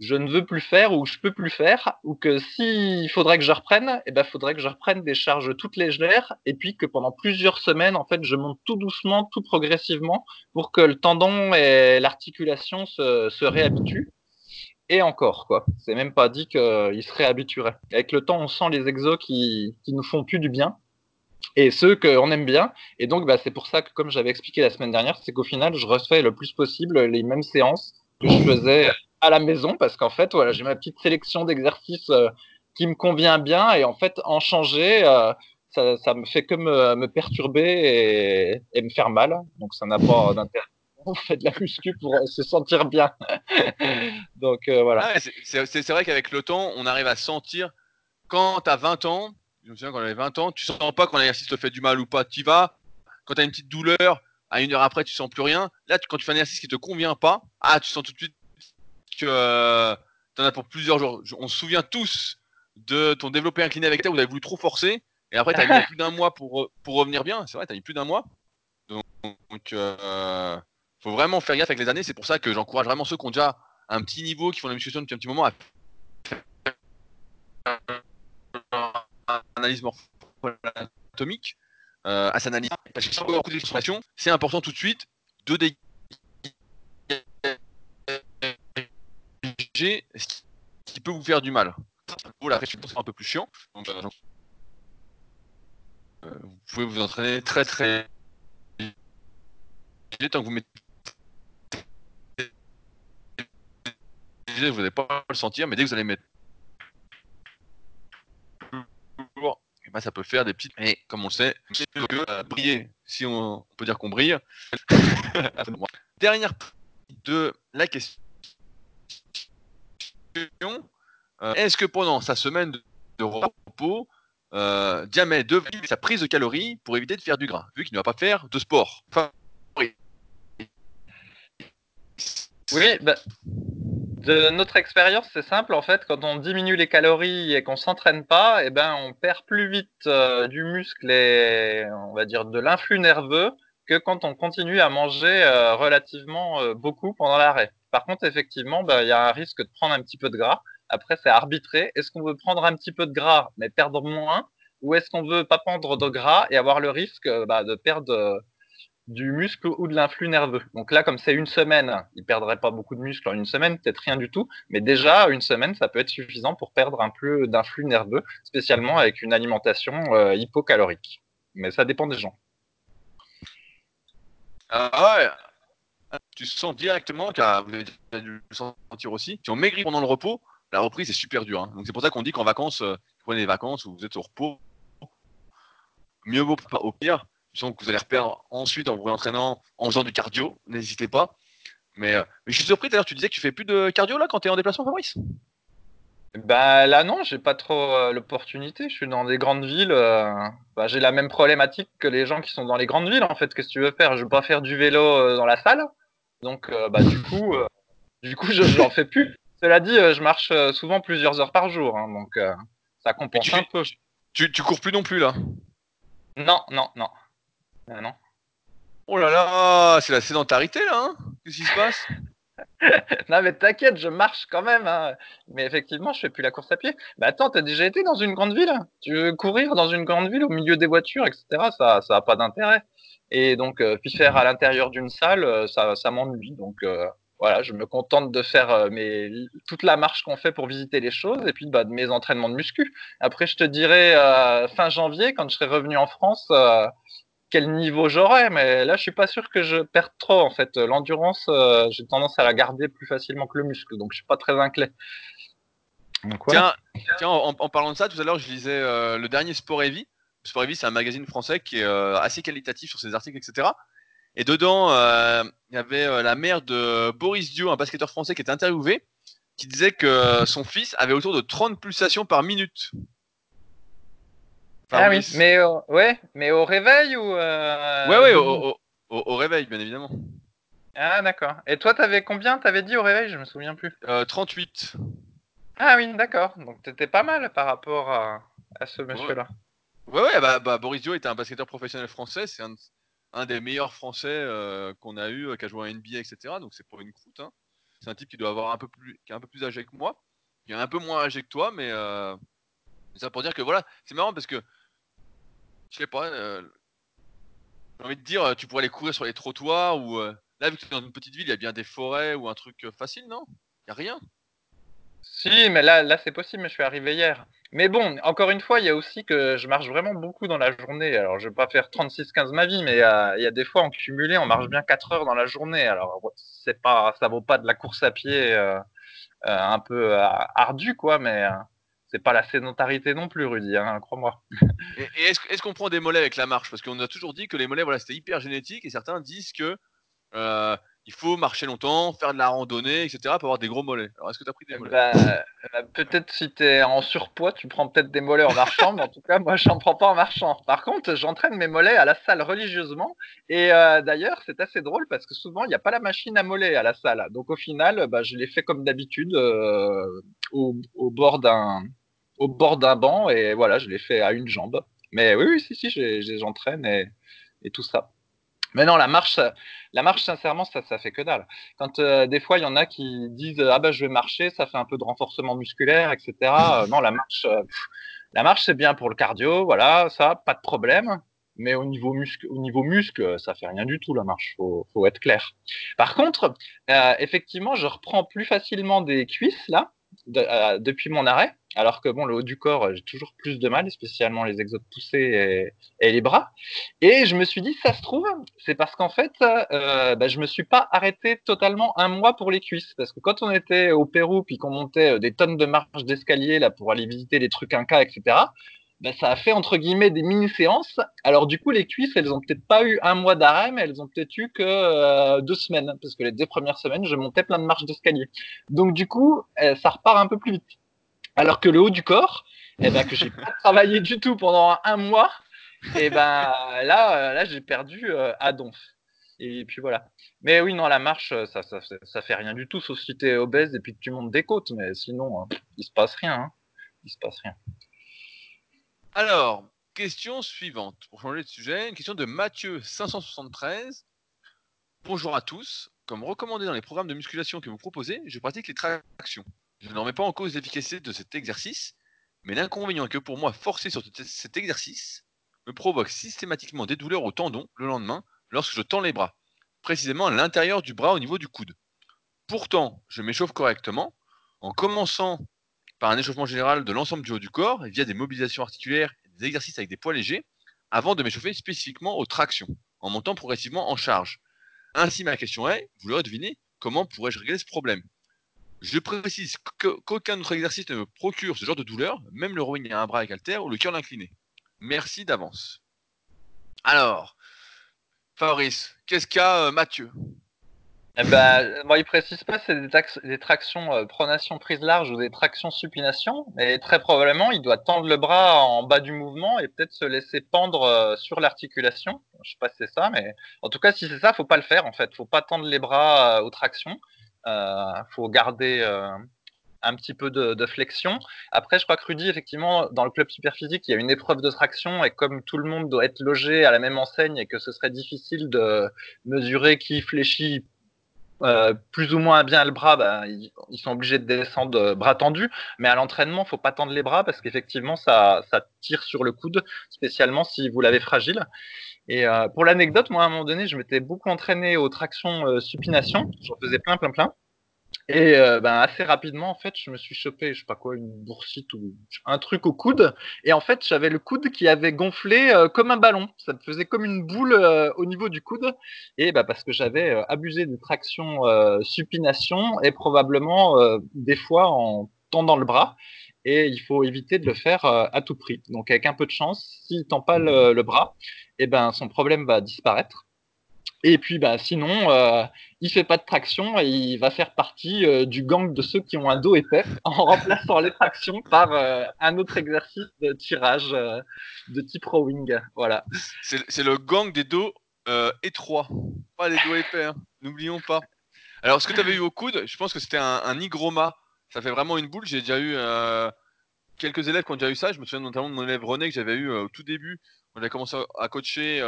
je ne veux plus faire ou je peux plus faire ou que s'il faudrait que je reprenne, et ben faudrait que je reprenne des charges toutes légères et puis que pendant plusieurs semaines en fait je monte tout doucement, tout progressivement pour que le tendon et l'articulation se, se réhabituent et encore, quoi. C'est même pas dit qu'il se réhabituerait. Avec le temps, on sent les exos qui, qui nous font plus du bien et ceux qu'on aime bien. Et donc, bah, c'est pour ça que, comme j'avais expliqué la semaine dernière, c'est qu'au final, je refais le plus possible les mêmes séances que je faisais à la maison parce qu'en fait, voilà, j'ai ma petite sélection d'exercices euh, qui me convient bien et en fait, en changer, euh, ça, ça me fait que me, me perturber et me faire mal. Donc, ça n'a pas d'intérêt on fait de la muscu pour euh, se sentir bien. Donc euh, voilà. Ah c'est vrai qu'avec le temps, on arrive à sentir quand tu as 20 ans, je me souviens quand j'avais 20 ans, tu sens pas quand l'exercice te fait du mal ou pas, tu vas. Quand tu as une petite douleur, à une heure après, tu sens plus rien. Là, quand tu fais un exercice qui te convient pas, ah, tu sens tout de suite que euh, en as pour plusieurs jours. On se souvient tous de ton développé incliné avec terre où vous avez voulu trop forcer. Et après, tu as mis plus d'un mois pour, pour revenir bien. C'est vrai, tu as mis plus d'un mois. Donc, euh, faut vraiment faire gaffe avec les années. C'est pour ça que j'encourage vraiment ceux qui ont déjà un petit niveau, qui font la musculation depuis un petit moment, à analyse morpho-anatomique, euh, à s'analyser. Parce que beaucoup c'est important tout de suite de dégager ce qui peut vous faire du mal. La réflexion sera un peu plus chiant. Donc, euh, vous pouvez vous entraîner très très tant que vous mettez vous n'allez pas le sentir, mais dès que vous allez mettre et ben ça peut faire des petites. Et comme on le sait, briller, si on, peut dire qu'on brille. Dernière de la question. Euh, est-ce que pendant sa semaine de repos, euh, Diamé devrait sa prise de calories pour éviter de faire du gras, vu qu'il ne va pas faire de sport? Oui, bah, de notre expérience, c'est simple en fait. Quand on diminue les calories et qu'on s'entraîne pas, eh ben on perd plus vite euh, du muscle et on va dire de l'influx nerveux que quand on continue à manger euh, relativement euh, beaucoup pendant l'arrêt. Par contre, effectivement, bah, il y a un risque de prendre un petit peu de gras. Après, c'est arbitré. Est-ce qu'on veut prendre un petit peu de gras mais perdre moins, ou est-ce qu'on veut pas prendre de gras et avoir le risque bah, de perdre du muscle ou de l'influx nerveux. Donc là, comme c'est une semaine, il perdrait pas beaucoup de muscle en une semaine, peut-être rien du tout, mais déjà une semaine, ça peut être suffisant pour perdre un peu d'influx nerveux, spécialement avec une alimentation euh, hypocalorique. Mais ça dépend des gens. Ah ouais, tu sens directement, car vous avez dû le sentir aussi, si on maigrit pendant le repos, la reprise est super dure. Hein. Donc c'est pour ça qu'on dit qu'en vacances, euh, prenez des vacances ou vous êtes au repos, mieux vaut pas au pire, que vous allez reperdre ensuite en vous entraînant, en faisant du cardio, n'hésitez pas. Mais, euh, mais, je suis surpris d'ailleurs, tu disais que tu fais plus de cardio là quand tu es en déplacement, Fabrice? Bah là non, j'ai pas trop euh, l'opportunité. Je suis dans des grandes villes. Euh, bah, j'ai la même problématique que les gens qui sont dans les grandes villes en fait. Qu'est-ce que tu veux faire? Je veux pas faire du vélo dans la salle. Donc bah du coup, du coup je j'en fais plus. Cela dit, je marche souvent plusieurs heures par jour, hein, donc ça compense un peu. Tu, tu cours plus non plus là? Non, non, non. Ah non. Oh là là, c'est la sédentarité là, hein Qu'est-ce qui se passe? Non mais t'inquiète, je marche quand même. Hein. Mais effectivement, je fais plus la course à pied. Mais attends, t'as déjà été dans une grande ville? Tu veux courir dans une grande ville au milieu des voitures, etc. Ça, ça a pas d'intérêt. Et donc, euh, puis faire à l'intérieur d'une salle, euh, ça, ça m'ennuie. Donc euh, voilà, je me contente de faire mes, toute la marche qu'on fait pour visiter les choses et puis bah, de mes entraînements de muscu. Après, je te dirai fin janvier, quand je serai revenu en France, quel niveau j'aurais, mais là je suis pas sûr que je perde trop en fait. L'endurance, euh, j'ai tendance à la garder plus facilement que le muscle, donc je suis pas très inquiet. Tiens, en, parlant de ça, tout à l'heure je lisais euh, le dernier Sport Heavy. Sport Heavy, c'est un magazine français qui est euh, assez qualitatif sur ses articles, etc. Et dedans, il y avait la mère de Boris Dio, un basketteur français qui était interviewé, qui disait que son fils avait autour de 30 pulsations par minute ah oui, mais ouais, mais au réveil ou euh, Ouais, ouais, au, réveil, bien évidemment. Ah d'accord. Et toi, t'avais combien T'avais dit au réveil? Je me souviens plus. 38. Euh, ah oui, d'accord. Donc t'étais pas mal par rapport à, ce monsieur-là. Ouais, ouais, bah, bah, Boris Dio était un basketteur professionnel français. C'est un, des meilleurs Français euh, qu'on a eu, qui a joué à NBA, etc. Donc c'est pour une croûte. Hein. C'est un type qui doit avoir un peu plus, qui est un peu plus âgé que moi. Qui est un peu moins âgé que toi, mais ça pour dire que voilà, c'est marrant parce que je sais pas, euh, j'ai envie de dire, tu pourrais aller courir sur les trottoirs ou euh, là, vu que tu dans une petite ville, il y a bien des forêts ou un truc euh, facile, non? Il a rien? Si, mais là, là c'est possible, mais je suis arrivé hier. Mais bon, encore une fois, il y a aussi que je marche vraiment beaucoup dans la journée. Alors, je vais pas faire 36-15 ma vie, mais il y a des fois en cumulé, on marche bien 4 heures dans la journée. Alors, c'est pas, ça vaut pas de la course à pied un peu ardue, quoi, mais c'est pas la sédentarité non plus, Rudy, hein, crois-moi. et, est-ce, qu'on prend des mollets avec la marche? Parce qu'on a toujours dit que les mollets, voilà, c'était hyper génétique, et certains disent que euh, il faut marcher longtemps, faire de la randonnée, etc. pour avoir des gros mollets. Alors, est-ce que tu as pris des mollets? bah, euh, Peut-être si tu es en surpoids, tu prends peut-être des mollets en marchant, mais en tout cas, moi, j'en prends pas en marchant. Par contre, j'entraîne mes mollets à la salle religieusement. Et euh, d'ailleurs, c'est assez drôle parce que souvent, il n'y a pas la machine à mollets à la salle. Donc, au final, bah, je l'ai fait comme d'habitude euh, au, au, bord d'un au bord d'un banc et voilà, je l'ai fait à une jambe. Mais oui, oui, si, si, j'entraîne et, et tout ça. Mais non, la marche, la marche, sincèrement, ça, ça fait que dalle. Quand euh, des fois, il y en a qui disent ah bah je vais marcher, ça fait un peu de renforcement musculaire, etc. Euh, non, la marche, euh, la marche c'est bien pour le cardio, voilà, ça, pas de problème. Mais au niveau muscle, au niveau muscle, ça fait rien du tout la marche. Faut, faut être clair. Par contre, effectivement, je reprends plus facilement des cuisses là depuis mon arrêt. Alors que bon, le haut du corps, j'ai toujours plus de mal, spécialement les exos poussés et, les bras. Et je me suis dit, ça se trouve, c'est parce qu'en fait, euh, bah, je me suis pas arrêté totalement un mois pour les cuisses. Parce que quand on était au Pérou, puis qu'on montait euh, des tonnes de marches d'escalier là pour aller visiter les trucs incas, etc. Bah, ça a fait entre guillemets des mini-séances. Alors du coup, les cuisses, elles ont peut-être pas eu un mois d'arrêt, mais elles ont peut-être eu que euh, deux semaines, parce que les deux premières semaines, je montais plein de marches d'escalier. Donc du coup, euh, ça repart un peu plus vite. Alors que le haut du corps, eh ben, que j'ai pas travaillé du tout pendant un mois, et eh ben là, euh, là j'ai perdu à donf. Et puis voilà. Mais oui, non, la marche, ça, ça, ça fait rien du tout, sauf si tu es obèse et puis que tu montes des côtes. Mais sinon, hein, il se passe rien. Hein. Il se passe rien. Alors, question suivante. Pour changer de sujet, une question de Mathieu 573. Bonjour à tous. Comme recommandé dans les programmes de musculation que vous proposez, je pratique les tractions. Je ne remets pas en cause l'efficacité de cet exercice, mais l'inconvénient que pour moi, forcer sur cet exercice me provoque systématiquement des douleurs au tendon le lendemain lorsque je tends les bras, précisément à l'intérieur du bras au niveau du coude. Pourtant, je m'échauffe correctement en commençant par un échauffement général de l'ensemble du haut du corps via des mobilisations articulaires des exercices avec des poids légers avant de m'échauffer spécifiquement aux tractions, en montant progressivement en charge. Ainsi, ma question est, vous l'aurez deviné, comment pourrais-je régler ce problème? Je précise qu'aucun autre exercice ne me procure ce genre de douleur, même le rowing à un bras avec halter ou le curl incliné. Merci d'avance. Alors, Fabrice, qu'est-ce qu'a euh, Mathieu? Eh ben, moi, il précise pas c'est des, tractions euh, pronation prise large ou des tractions supination, mais très probablement, il doit tendre le bras en bas du mouvement et peut-être se laisser pendre euh, sur l'articulation. Je sais pas si c'est ça, mais en tout cas, si c'est ça, faut pas le faire en fait. Faut pas tendre les bras aux tractions. Euh, faut garder euh, un petit peu de, flexion. Après, je crois que Rudy, effectivement, dans le club super physique, il y a une épreuve de traction et comme tout le monde doit être logé à la même enseigne et que ce serait difficile de mesurer qui fléchit euh, plus ou moins bien le bras, bah, ils, sont obligés de descendre bras tendus. Mais à l'entraînement, faut pas tendre les bras parce qu'effectivement, ça, ça tire sur le coude, spécialement si vous l'avez fragile. Et euh, pour l'anecdote, moi, à un moment donné, je m'étais beaucoup entraîné aux tractions euh, supination. J'en faisais plein, plein, plein. Et euh, ben, assez rapidement, en fait, je me suis chopé, je sais pas quoi, une boursite ou un truc au coude. Et en fait, j'avais le coude qui avait gonflé euh, comme un ballon. Ça me faisait comme une boule euh, au niveau du coude. Et bah, parce que j'avais abusé de traction supination et probablement des fois en tendant le bras. Et il faut éviter de le faire à tout prix. Donc avec un peu de chance, s'il tend pas le, le bras, et ben son problème va disparaître. Et puis, bah, sinon, euh, il fait pas de traction et il va faire partie euh, du gang de ceux qui ont un dos épais en remplaçant les tractions par euh, un autre exercice de tirage euh, de type rowing. Voilà. C'est le gang des dos étroits, pas des dos épais. Hein. N'oublions pas. Alors, ce que tu avais eu au coude, je pense que c'était un, un. Ça fait vraiment une boule. J'ai déjà eu quelques élèves qui ont déjà eu ça. Je me souviens notamment de mon élève René que j'avais eu au tout début. On a commencé à coacher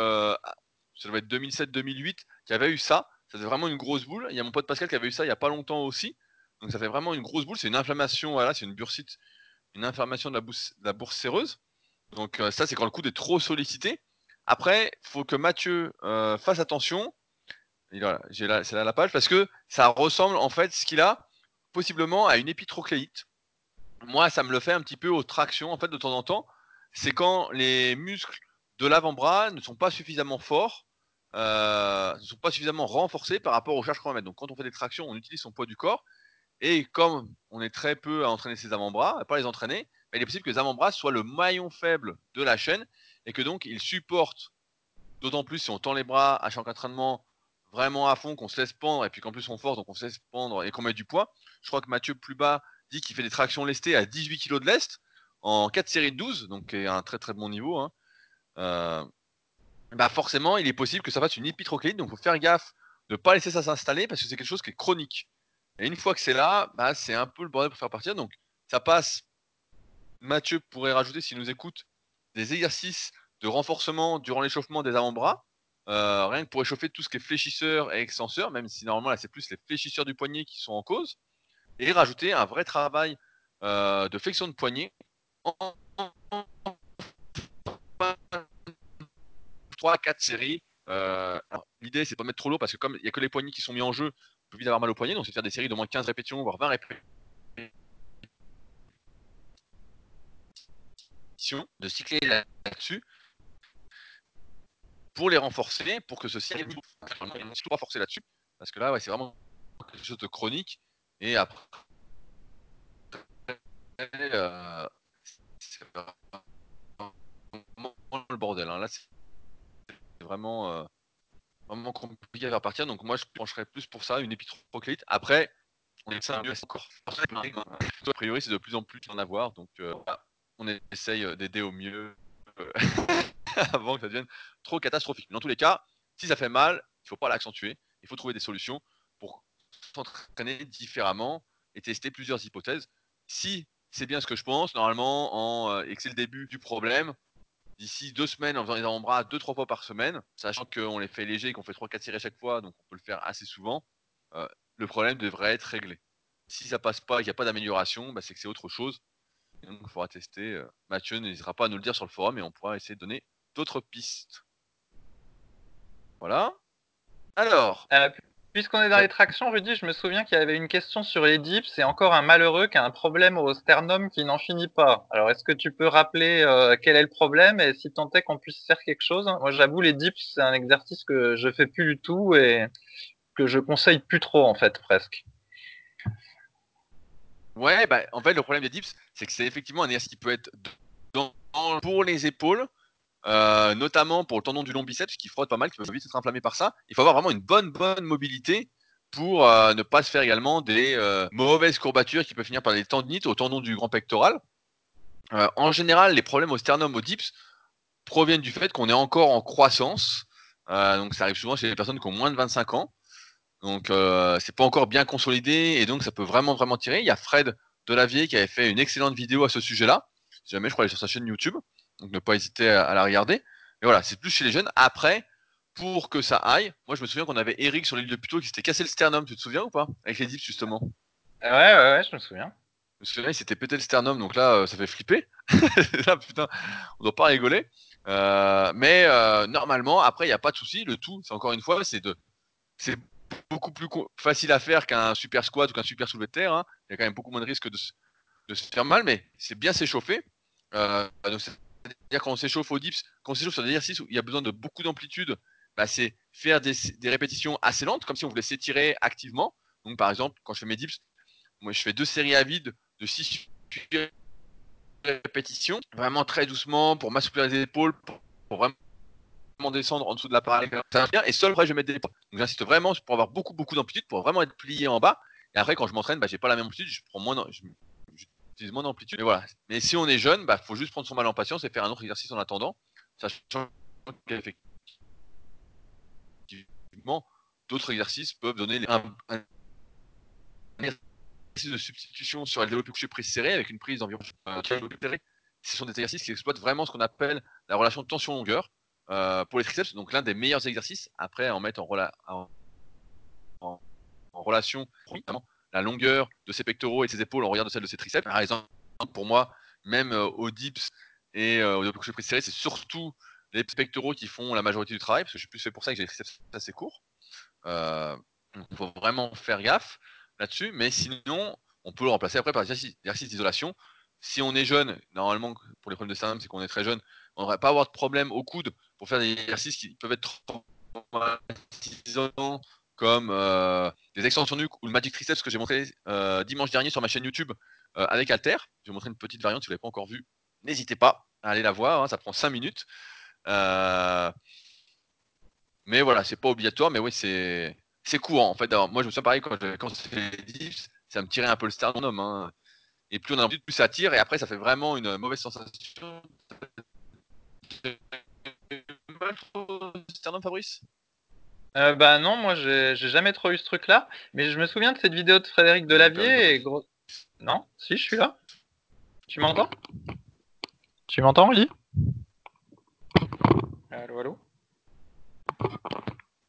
ça doit être 2007-2008, qui avait eu ça. Ça fait vraiment une grosse boule. Il y a mon pote Pascal qui avait eu ça il n'y a pas longtemps aussi. Donc ça fait vraiment une grosse boule. C'est une inflammation, voilà, c'est une bursite, une inflammation de la, bourse, la bourse séreuse. Donc euh, ça, c'est quand le coude est trop sollicité. Après, il faut que Mathieu euh, fasse attention. J'ai c'est là la page parce que ça ressemble en fait ce qu'il a possiblement à une épitrocléite. Moi, ça me le fait un petit peu aux tractions en fait de temps en temps. C'est quand les muscles de l'avant-bras ne sont pas suffisamment forts euh, ne sont pas suffisamment renforcés par rapport aux charges qu'on va mettre. Donc quand on fait des tractions, on utilise son poids du corps. Et comme on est très peu à entraîner ses avant-bras, à pas les entraîner, bah, il est possible que les avant-bras soient le maillon faible de la chaîne et que donc ils supportent, d'autant plus si on tend les bras à chaque entraînement, vraiment à fond, qu'on se laisse pendre, et puis qu'en plus on force, donc on se laisse pendre et qu'on met du poids. Je crois que Mathieu plus bas dit qu'il fait des tractions lestées à 18 kg de lest en 4 séries de 12, donc est un très très bon niveau. Hein. Euh, bah forcément, il est possible que ça fasse une hypertrochléite, donc il faut faire gaffe de ne pas laisser ça s'installer parce que c'est quelque chose qui est chronique. Et une fois que c'est là, bah, c'est un peu le bordel pour faire partir. Donc ça passe. Mathieu pourrait rajouter, s'il nous écoute, des exercices de renforcement durant l'échauffement des avant-bras. Euh, rien que pour échauffer tout ce qui est fléchisseur et extenseur, même si normalement là c'est plus les fléchisseurs du poignet qui sont en cause. Et rajouter un vrai travail euh, de flexion de poignet en 3-4 séries. Euh, l'idée c'est pas de mettre trop lourd parce que comme il n'y a que les poignets qui sont mis en jeu, on peut vite avoir mal au poignet, donc c'est faire des séries de moins 15 répétitions, voire 20 répétitions de cycler là-dessus pour les renforcer, pour que ceci arrive. Il renforcer là-dessus, parce que là, ouais, c'est vraiment quelque chose de chronique. Et après, euh, c'est vraiment le bordel. Hein. Là, vraiment, euh, vraiment compliqué à faire partir. Donc moi, je pencherais plus pour ça, une épitrochléite. Après, on est ça encore. A priori, c'est de plus en plus d'en avoir. Donc euh, on essaye euh, d'aider au mieux euh, avant que ça devienne trop catastrophique. Mais dans tous les cas, si ça fait mal, il ne faut pas l'accentuer. Il faut trouver des solutions pour s'entraîner différemment et tester plusieurs hypothèses. Si c'est bien ce que je pense, normalement, en, euh, et que c'est le début du problème, d'ici deux semaines, en faisant les avant-bras deux, trois fois par semaine, sachant qu'on les fait légers et qu'on fait trois, quatre séries chaque fois, donc on peut le faire assez souvent, le problème devrait être réglé. Si ça passe pas et qu'il n'y a pas d'amélioration, bah, c'est que c'est autre chose donc, il faudra tester. Euh, Mathieu n'hésitera pas à nous le dire sur le forum et on pourra essayer de donner d'autres pistes. Voilà. Alors. Euh, puisqu'on est dans les tractions, Rudy, je me souviens qu'il y avait une question sur les dips. C'est encore un malheureux qui a un problème au sternum qui n'en finit pas. Alors, est-ce que tu peux rappeler euh, quel est le problème et si tant est qu'on puisse faire quelque chose? Moi, j'avoue, les dips, c'est un exercice que je fais plus du tout et que je conseille plus trop, en fait, presque. Ouais, bah, en fait, le problème des dips, c'est que c'est effectivement un exercice qui peut être dans, pour les épaules, euh, notamment pour le tendon du long biceps qui frotte pas mal, qui peut vite être inflammé par ça. Il faut avoir vraiment une bonne, bonne mobilité pour euh, ne pas se faire également des euh, mauvaises courbatures qui peuvent finir par des tendinites au tendon du grand pectoral. en général, les problèmes au sternum, au dips, proviennent du fait qu'on est encore en croissance. donc ça arrive souvent chez les personnes qui ont moins de 25 ans. Donc c'est pas encore bien consolidé et donc ça peut vraiment vraiment tirer. Il y a Fred Delavier qui avait fait une excellente vidéo à ce sujet-là. Si jamais je crois aller sur sa chaîne YouTube, donc ne pas hésiter à, la regarder. Mais voilà, c'est plus chez les jeunes. Après, pour que ça aille, moi je me souviens qu'on avait Eric sur l'île de Puto qui s'était cassé le sternum, tu te souviens ou pas? Avec les dips justement. Ouais, ouais, ouais, je me souviens. Je me souviens, il s'était pété le sternum, donc là, euh, ça fait flipper. là, putain, on doit pas rigoler. Euh, mais normalement, après, il n'y a pas de souci. Le tout, c'est encore une fois, c'est de, c'est beaucoup plus facile à faire qu'un super squat ou qu'un super soulevé de terre. Hein. Il y a quand même beaucoup moins de risque de, se faire mal, mais c'est bien s'échauffer. Euh, c'est-à-dire quand on s'échauffe au dips, quand on s'échauffe sur des exercices où il y a besoin de beaucoup d'amplitude, bah, c'est faire des, répétitions assez lentes, comme si on voulait s'étirer activement. Donc par exemple, quand je fais mes dips, moi je fais deux séries à vide de 6 répétitions, vraiment très doucement pour m'assouplir les épaules, pour vraiment descendre en dessous de l'appareil et seul après je vais mettre des poids. Donc j'insiste vraiment pour avoir beaucoup beaucoup d'amplitude pour vraiment être plié en bas. Et après quand je m'entraîne, bah, j'ai pas la même amplitude, je prends moins, j'utilise moins d'amplitude. Mais voilà. Mais si on est jeune, bah faut juste prendre son mal en patience et faire un autre exercice en attendant, sachant qu'effectivement d'autres exercices peuvent donner un, exercice de substitution sur le développé couché prise serré avec une prise d'environ euh, Ce sont des exercices qui exploitent vraiment ce qu'on appelle la relation tension-longueur. Euh, pour les triceps, donc l'un des meilleurs exercices, après en mettre en, relation la longueur de ses pectoraux et ses épaules en regard de celle de ses triceps. Par exemple, pour moi, même euh, aux dips et euh, au couché c'est surtout les pectoraux qui font la majorité du travail, parce que je suis plus fait pour ça que j'ai les triceps assez courts. il faut vraiment faire gaffe là-dessus, mais sinon, on peut le remplacer après par des exercices d'isolation. Si on est jeune, normalement, pour les problèmes de sternum, c'est qu'on est très jeune, on ne devrait pas avoir de problème au coude pour faire des exercices qui peuvent être traumatisants comme euh, des extensions nuque ou le Magic Triceps que j'ai montré euh, dimanche dernier sur ma chaîne YouTube euh, avec Alter. Je vais montrer une petite variante si vous ne l'avez pas encore vue. N'hésitez pas à aller la voir, hein, ça prend 5 minutes. Mais voilà, c'est pas obligatoire, mais oui, c'est courant en fait. Moi, je me souviens pareil quand je, quand les dips, ça me tirait un peu le sternum. Hein. Et plus on a envie, plus ça tire, et après, ça fait vraiment une mauvaise sensation. sternum, Fabrice? Euh, bah non, moi j'ai jamais trop eu ce truc-là, mais je me souviens de cette vidéo de Frédéric Delavier et gros... Non, si je suis là. Tu m'entends? Tu m'entends, Rudy Allô, allô?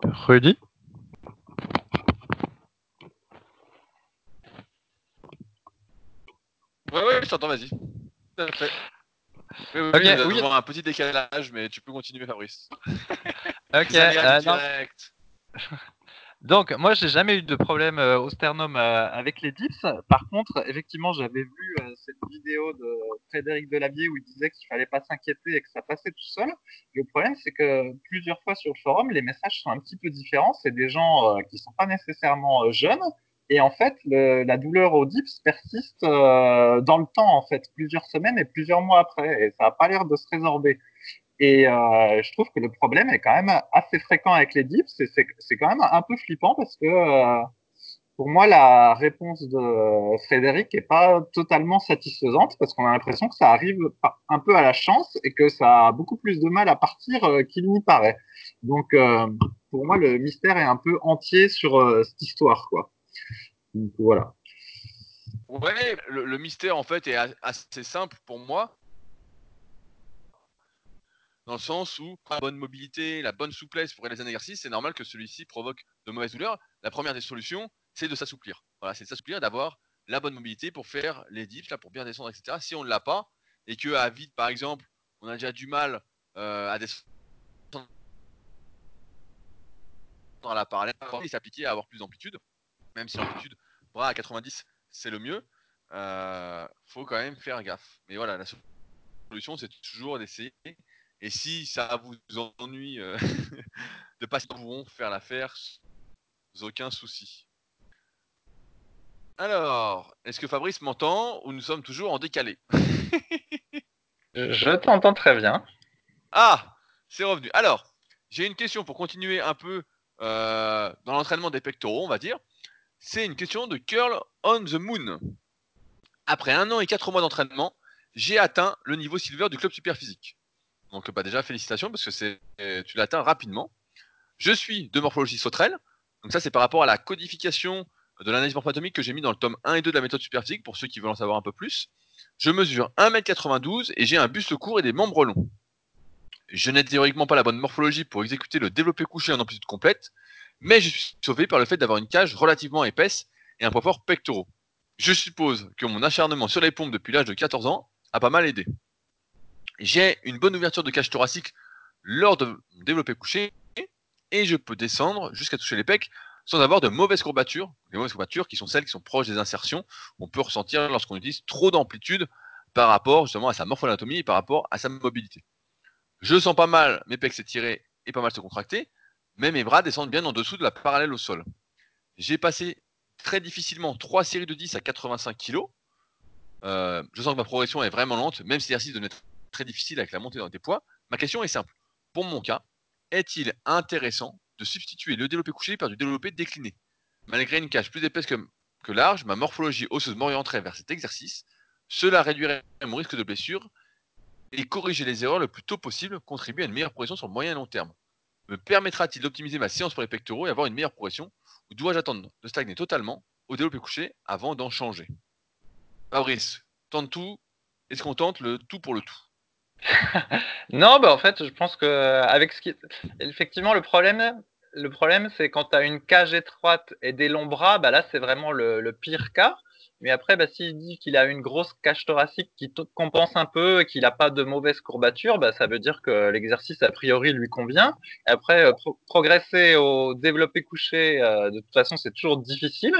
Rudy? Ouais, ouais, je t'entends, vas-y. Oui, oui, okay, oui, un petit décalage, mais tu peux continuer, Fabrice. ok, euh, Donc, moi, j'ai jamais eu de problème euh, au sternum euh, avec les dips. Par contre, effectivement, j'avais vu euh, cette vidéo de Frédéric Delavier où il disait qu'il fallait pas s'inquiéter et que ça passait tout seul. Le problème, c'est que plusieurs fois sur le forum, les messages sont un petit peu différents. C'est des gens qui sont pas nécessairement jeunes. Et en fait, le, la douleur au dips persiste dans le temps, en fait, plusieurs semaines et plusieurs mois après. Et ça n'a pas l'air de se résorber. Et euh, je trouve que le problème est quand même assez fréquent avec les dips c'est quand même un peu flippant parce que euh, pour moi, la réponse de Frédéric est pas totalement satisfaisante parce qu'on a l'impression que ça arrive un peu à la chance et que ça a beaucoup plus de mal à partir euh, qu'il n'y paraît. Donc, pour moi, le mystère est un peu entier sur cette histoire, quoi. Voilà. Ouais, le, le, mystère en fait est assez simple pour moi dans le sens où la bonne mobilité, la bonne souplesse pour réaliser un exercice, c'est normal que celui-ci provoque de mauvaises douleurs. La première des solutions, c'est de s'assouplir. Voilà, c'est de s'assouplir, d'avoir la bonne mobilité pour faire les dips, là, pour bien descendre, etc. Si on ne l'a pas, et que à vide, par exemple, on a déjà du mal euh, à descendre dans la parallèle, il s'appliquer à avoir plus d'amplitude, même si l'amplitude bras à 90, c'est le mieux. Euh, faut quand même faire gaffe. Mais voilà, la solution, c'est toujours d'essayer et si ça vous ennuie euh, de passer, nous pourrons faire l'affaire sans aucun souci. Alors, est-ce que Fabrice m'entend ou nous sommes toujours en décalé? Je t'entends très bien. Ah, c'est revenu. Alors, j'ai une question pour continuer un peu euh, dans l'entraînement des pectoraux, on va dire. C'est une question de Curl on the Moon. Après un an et quatre mois d'entraînement, j'ai atteint le niveau silver du club super physique. Donc bah, déjà félicitations parce que c'est tu l'atteins rapidement. Je suis de morphologie sauterelle. Donc ça c'est par rapport à la codification de l'analyse morphoatomique que j'ai mis dans le tome 1 et 2 de la méthode superphysique pour ceux qui veulent en savoir un peu plus. Je mesure 1m92 et j'ai un buste court et des membres longs. Je n'ai théoriquement pas la bonne morphologie pour exécuter le développé couché en amplitude complète, mais je suis sauvé par le fait d'avoir une cage relativement épaisse et un poids fort pectoraux. Je suppose que mon acharnement sur les pompes depuis l'âge de 14 ans a pas mal aidé j'ai une bonne ouverture de cage thoracique lors de développer couché et je peux descendre jusqu'à toucher les pecs sans avoir de mauvaises courbatures. Les mauvaises courbatures qui sont celles qui sont proches des insertions, on peut ressentir lorsqu'on utilise trop d'amplitude par rapport justement à sa morphologie et par rapport à sa mobilité. Je sens pas mal mes pecs s'étirer et pas mal se contracter, mais mes bras descendent bien en dessous de la parallèle au sol. J'ai passé très difficilement trois séries de 10 à 85 kg. Euh, je sens que ma progression est vraiment lente, même si l'exercice de être très difficile avec la montée dans des poids. Ma question est simple. Pour mon cas, est-il intéressant de substituer le développé couché par du développé décliné? Malgré une cage plus épaisse que, large, ma morphologie osseuse m'orienterait vers cet exercice. Cela réduirait mon risque de blessure et corriger les erreurs le plus tôt possible, contribuer à une meilleure progression sur le moyen et long terme. Me permettra-t-il d'optimiser ma séance pour les pectoraux et avoir une meilleure progression? Ou dois-je attendre de stagner totalement au développé couché avant d'en changer? Fabrice, tente tout. Est-ce qu'on le tout pour le tout? Non, bah en fait, je pense que avec ce qui, effectivement, le problème, le problème, c'est quand tu as une cage étroite et des longs bras, bah là, c'est vraiment le, pire cas. Mais après, bah, s'il dit qu'il a une grosse cage thoracique qui compense un peu et qu'il n'a pas de mauvaise courbature, bah, ça veut dire que l'exercice, a priori, lui convient. Après, euh, progresser au développé couché, euh, de toute façon, c'est toujours difficile.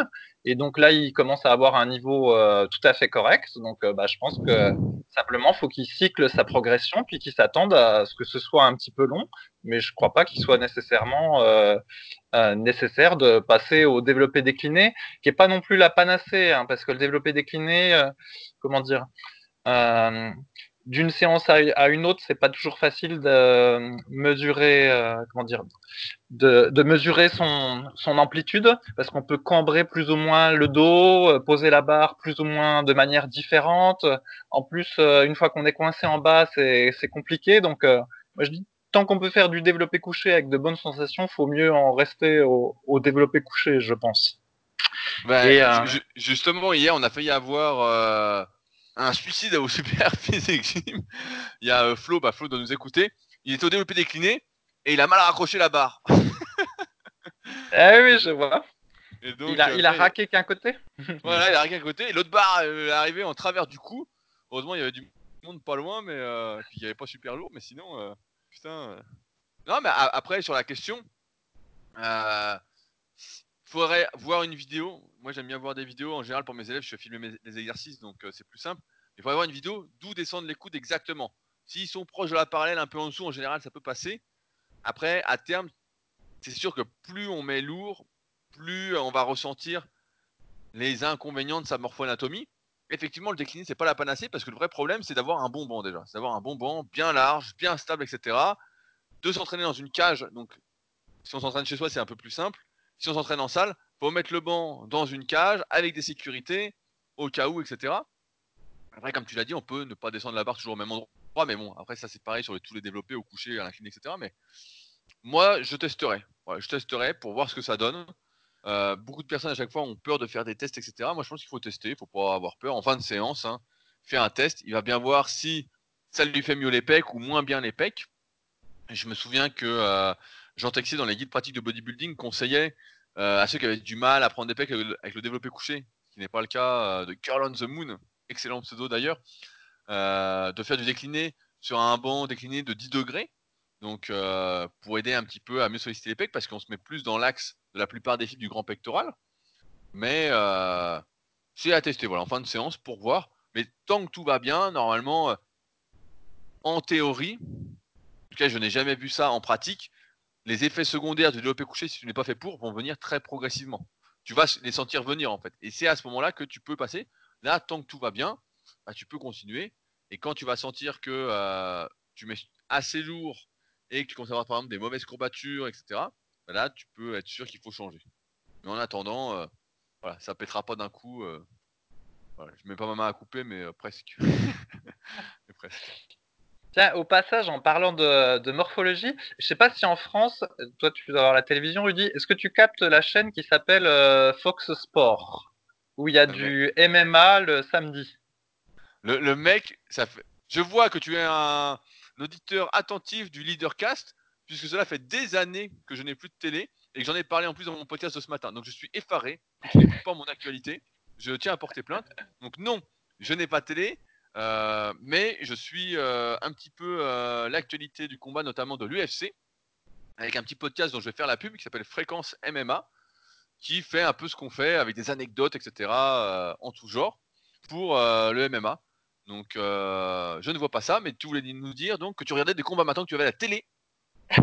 Et donc là, il commence à avoir un niveau euh, tout à fait correct. Donc, bah, je pense que simplement, faut qu'il cycle sa progression, puis qu'il s'attende à ce que ce soit un petit peu long. Mais je crois pas qu'il soit nécessairement euh, nécessaire de passer au développé décliné, qui est pas non plus la panacée, hein, parce que le développé décliné, euh, comment dire, euh, d'une séance à une autre, c'est pas toujours facile de mesurer, euh, comment dire, de, de, mesurer son, son amplitude, parce qu'on peut cambrer plus ou moins le dos, euh, poser la barre plus ou moins de manière différente. En plus, euh, une fois qu'on est coincé en bas, c'est compliqué. Donc, moi je dis, tant qu'on peut faire du développé couché avec de bonnes sensations, faut mieux en rester au, au développé couché, je pense. Bah, justement, hier, on a failli avoir un suicide au Super Physique Gym. Il y a euh, Flo, bah Flo doit nous écouter. Il est au développé décliné et il a mal raccroché la barre. eh oui, je vois. il, a, euh, raqué qu'un côté? Voilà, il a raqué qu'un côté. Et l'autre barre euh, est arrivée en travers du cou. Heureusement, il y avait du monde pas loin, mais il n'y avait pas super lourd. Mais sinon, putain. Non, mais après, sur la question, faudrait voir une vidéo. Moi, j'aime bien voir des vidéos. En général, pour mes élèves, je fais filmer les exercices, donc euh, c'est plus simple. Il faudrait voir une vidéo d'où descendent les coudes exactement. S'ils sont proches de la parallèle, un peu en dessous, en général, ça peut passer. Après, à terme, c'est sûr que plus on met lourd, plus on va ressentir les inconvénients de sa morpho-anatomie. Effectivement, le décliné, c'est pas la panacée parce que le vrai problème, c'est d'avoir un bon banc déjà. C'est d'avoir un bon banc bien large, bien stable, etc. De s'entraîner dans une cage. Donc, si on s'entraîne chez soi, c'est un peu plus simple si on s'entraîne en salle, faut mettre le banc dans une cage avec des sécurités au cas où, etc. Après, comme tu l'as dit, on peut ne pas descendre la barre toujours au même endroit, mais bon, après ça c'est pareil sur les, tous les développés au coucher, à l'incliné, etc. Mais moi, je testerai. je testerai pour voir ce que ça donne. Euh, beaucoup de personnes à chaque fois ont peur de faire des tests, etc. Moi, je pense qu'il faut tester, il faut pas avoir peur. En fin de séance, hein, faire un test, il va bien voir si ça lui fait mieux les pecs ou moins bien les pecs. je me souviens que euh, Jean Texier, dans les guides pratiques de bodybuilding, conseillait euh, à ceux qui avaient du mal à prendre des pecs avec le, développé couché, ce qui n'est pas le cas euh, de Curl on the Moon, excellent pseudo d'ailleurs, euh, de faire du décliné sur un banc décliné de 10 degrés. Donc, pour aider un petit peu à mieux solliciter les pecs, parce qu'on se met plus dans l'axe de la plupart des fibres du grand pectoral. Mais c'est à tester, voilà, en fin de séance pour voir. Mais tant que tout va bien, normalement, en théorie, en tout cas, je n'ai jamais vu ça en pratique, les effets secondaires du développé couché, si tu n'es pas fait pour, vont venir très progressivement. Tu vas les sentir venir en fait. Et c'est à ce moment-là que tu peux passer. Là, tant que tout va bien, bah, tu peux continuer. Et quand tu vas sentir que euh, tu mets assez lourd et que tu commences à avoir par exemple des mauvaises courbatures, etc., bah, là, tu peux être sûr qu'il faut changer. Mais en attendant, euh, voilà, ça pètera pas d'un coup. Euh, voilà, je mets pas ma main à couper, mais presque. mais presque. Tiens, au passage, en parlant de, morphologie, je sais pas si en France, toi tu dois avoir la télévision, Rudy, est-ce que tu captes la chaîne qui s'appelle euh, Fox Sport, où il y a du MMA le samedi? Le, mec, ça fait... je vois que tu es un, auditeur attentif du Leadercast, puisque cela fait des années que je n'ai plus de télé et que j'en ai parlé en plus dans mon podcast de ce matin. Donc je suis effaré, je n'écoute pas mon actualité, je tiens à porter plainte. Donc non, je n'ai pas de télé, euh, mais je suis euh, un petit peu euh, l'actualité du combat, notamment de l'UFC, avec un petit podcast dont je vais faire la pub qui s'appelle Fréquence MMA, qui fait un peu ce qu'on fait avec des anecdotes, etc., en tout genre, pour le MMA. Donc, je ne vois pas ça, mais tu voulais nous dire donc que tu regardais des combats maintenant que tu avais la télé.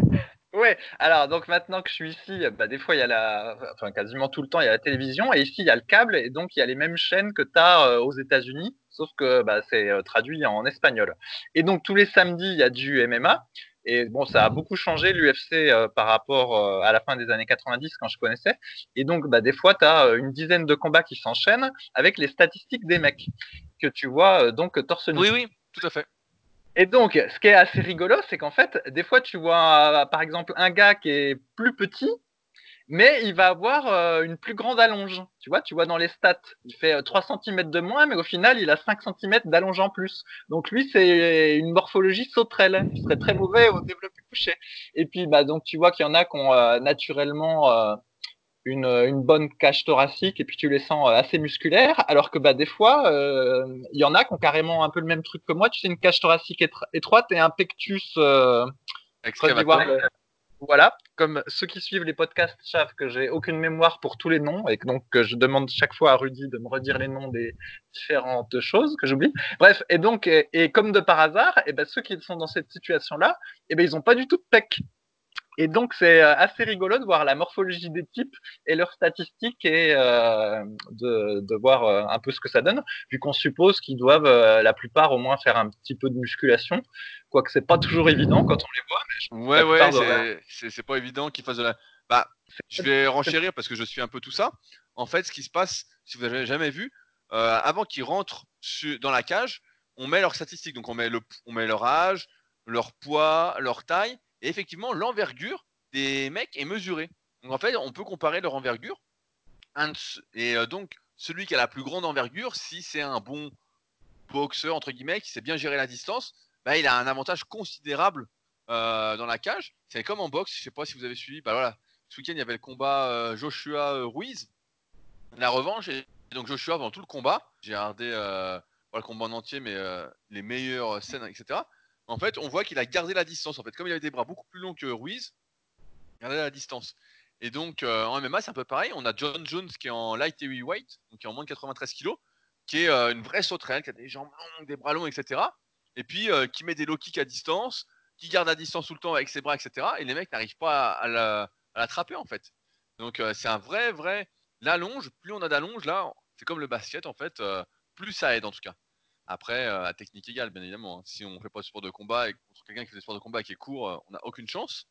Ouais, alors donc maintenant que je suis ici, bah, des fois il y a la, enfin quasiment tout le temps il y a la télévision et ici il y a le câble et donc il y a les mêmes chaînes que tu as aux États-Unis sauf que bah, c'est euh, traduit en espagnol. Et donc tous les samedis, il y a du MMA. Et bon, ça a beaucoup changé l'UFC euh, par rapport euh, à la fin des années 90 quand je connaissais. Et donc, bah, des fois, tu as une dizaine de combats qui s'enchaînent avec les statistiques des mecs que tu vois donc torse nu. Oui, oui, tout à fait. Et donc, ce qui est assez rigolo, c'est qu'en fait, des fois, tu vois, par exemple, un gars qui est plus petit mais il va avoir euh, une plus grande allonge. Tu vois, tu vois dans les stats, il fait 3 euh, cm de moins, mais au final, il a 5 cm d'allonge en plus. Donc lui, c'est une morphologie sauterelle. Il serait très mauvais au développé couché. Et puis, bah, donc tu vois qu'il y en a qui ont euh, naturellement une, une, bonne cage thoracique et puis tu les sens assez musculaires, alors que bah, des fois, il y en a qui ont carrément un peu le même truc que moi. Tu sais, une cage thoracique étroite et un pectus. Euh, voilà, comme ceux qui suivent les podcasts savent que j'ai aucune mémoire pour tous les noms et que donc je demande chaque fois à Rudy de me redire les noms des différentes choses que j'oublie. Bref, et donc et, comme de par hasard, et eh ben ceux qui sont dans cette situation-là, et eh ben ils ont pas du tout de pec. Et donc, c'est euh, assez rigolo de voir la morphologie des types et leurs statistiques et euh, de, de, voir euh, un peu ce que ça donne, vu qu'on suppose qu'ils doivent, euh, la plupart, au moins faire un petit peu de musculation, quoique c'est pas toujours évident quand on les voit. Mais ouais, ouais, c'est pas évident qu'ils fassent de la. Bah, je vais renchérir parce que je suis un peu tout ça. En fait, ce qui se passe, si vous avez jamais vu, avant qu'ils rentrent dans la cage, on met leurs statistiques. Donc, on met, le, on met leur âge, leur poids, leur taille et effectivement, l'envergure des mecs est mesurée. Donc en fait, on peut comparer leur envergure. Et euh, donc, celui qui a la plus grande envergure, si c'est un bon boxeur, entre guillemets, qui sait bien gérer la distance, bah, il a un avantage considérable euh, dans la cage. C'est comme en boxe, je sais pas si vous avez suivi. Bah voilà, ce week-end, il y avait le combat euh, Joshua-Ruiz, la revanche. Et donc Joshua, pendant tout le combat, j'ai regardé pas le combat en entier, mais les meilleures scènes, etc en fait, on voit qu'il a gardé la distance. En fait, comme il avait des bras beaucoup plus longs que Ruiz, il a gardé la distance. Et donc, euh, en MMA, c'est un peu pareil. On a John Jones qui est en light heavyweight, donc qui est en moins de 93 kg, qui est euh, une vraie sauterelle, qui a des jambes longues, des bras longs, etc. Et puis, euh, qui met des low kicks à distance, qui garde la distance tout le temps avec ses bras, etc. Et les mecs n'arrivent pas à, l'attraper, en fait. Donc, c'est un vrai, vrai. L'allonge, plus on a d'allonge, là, c'est comme le basket, en fait, plus ça aide, en tout cas. Après, euh, à technique égale, bien évidemment. Hein. Si on fait pas de sport de combat et contre quelqu'un qui fait des sports de combat qui est court, euh, on n'a aucune chance.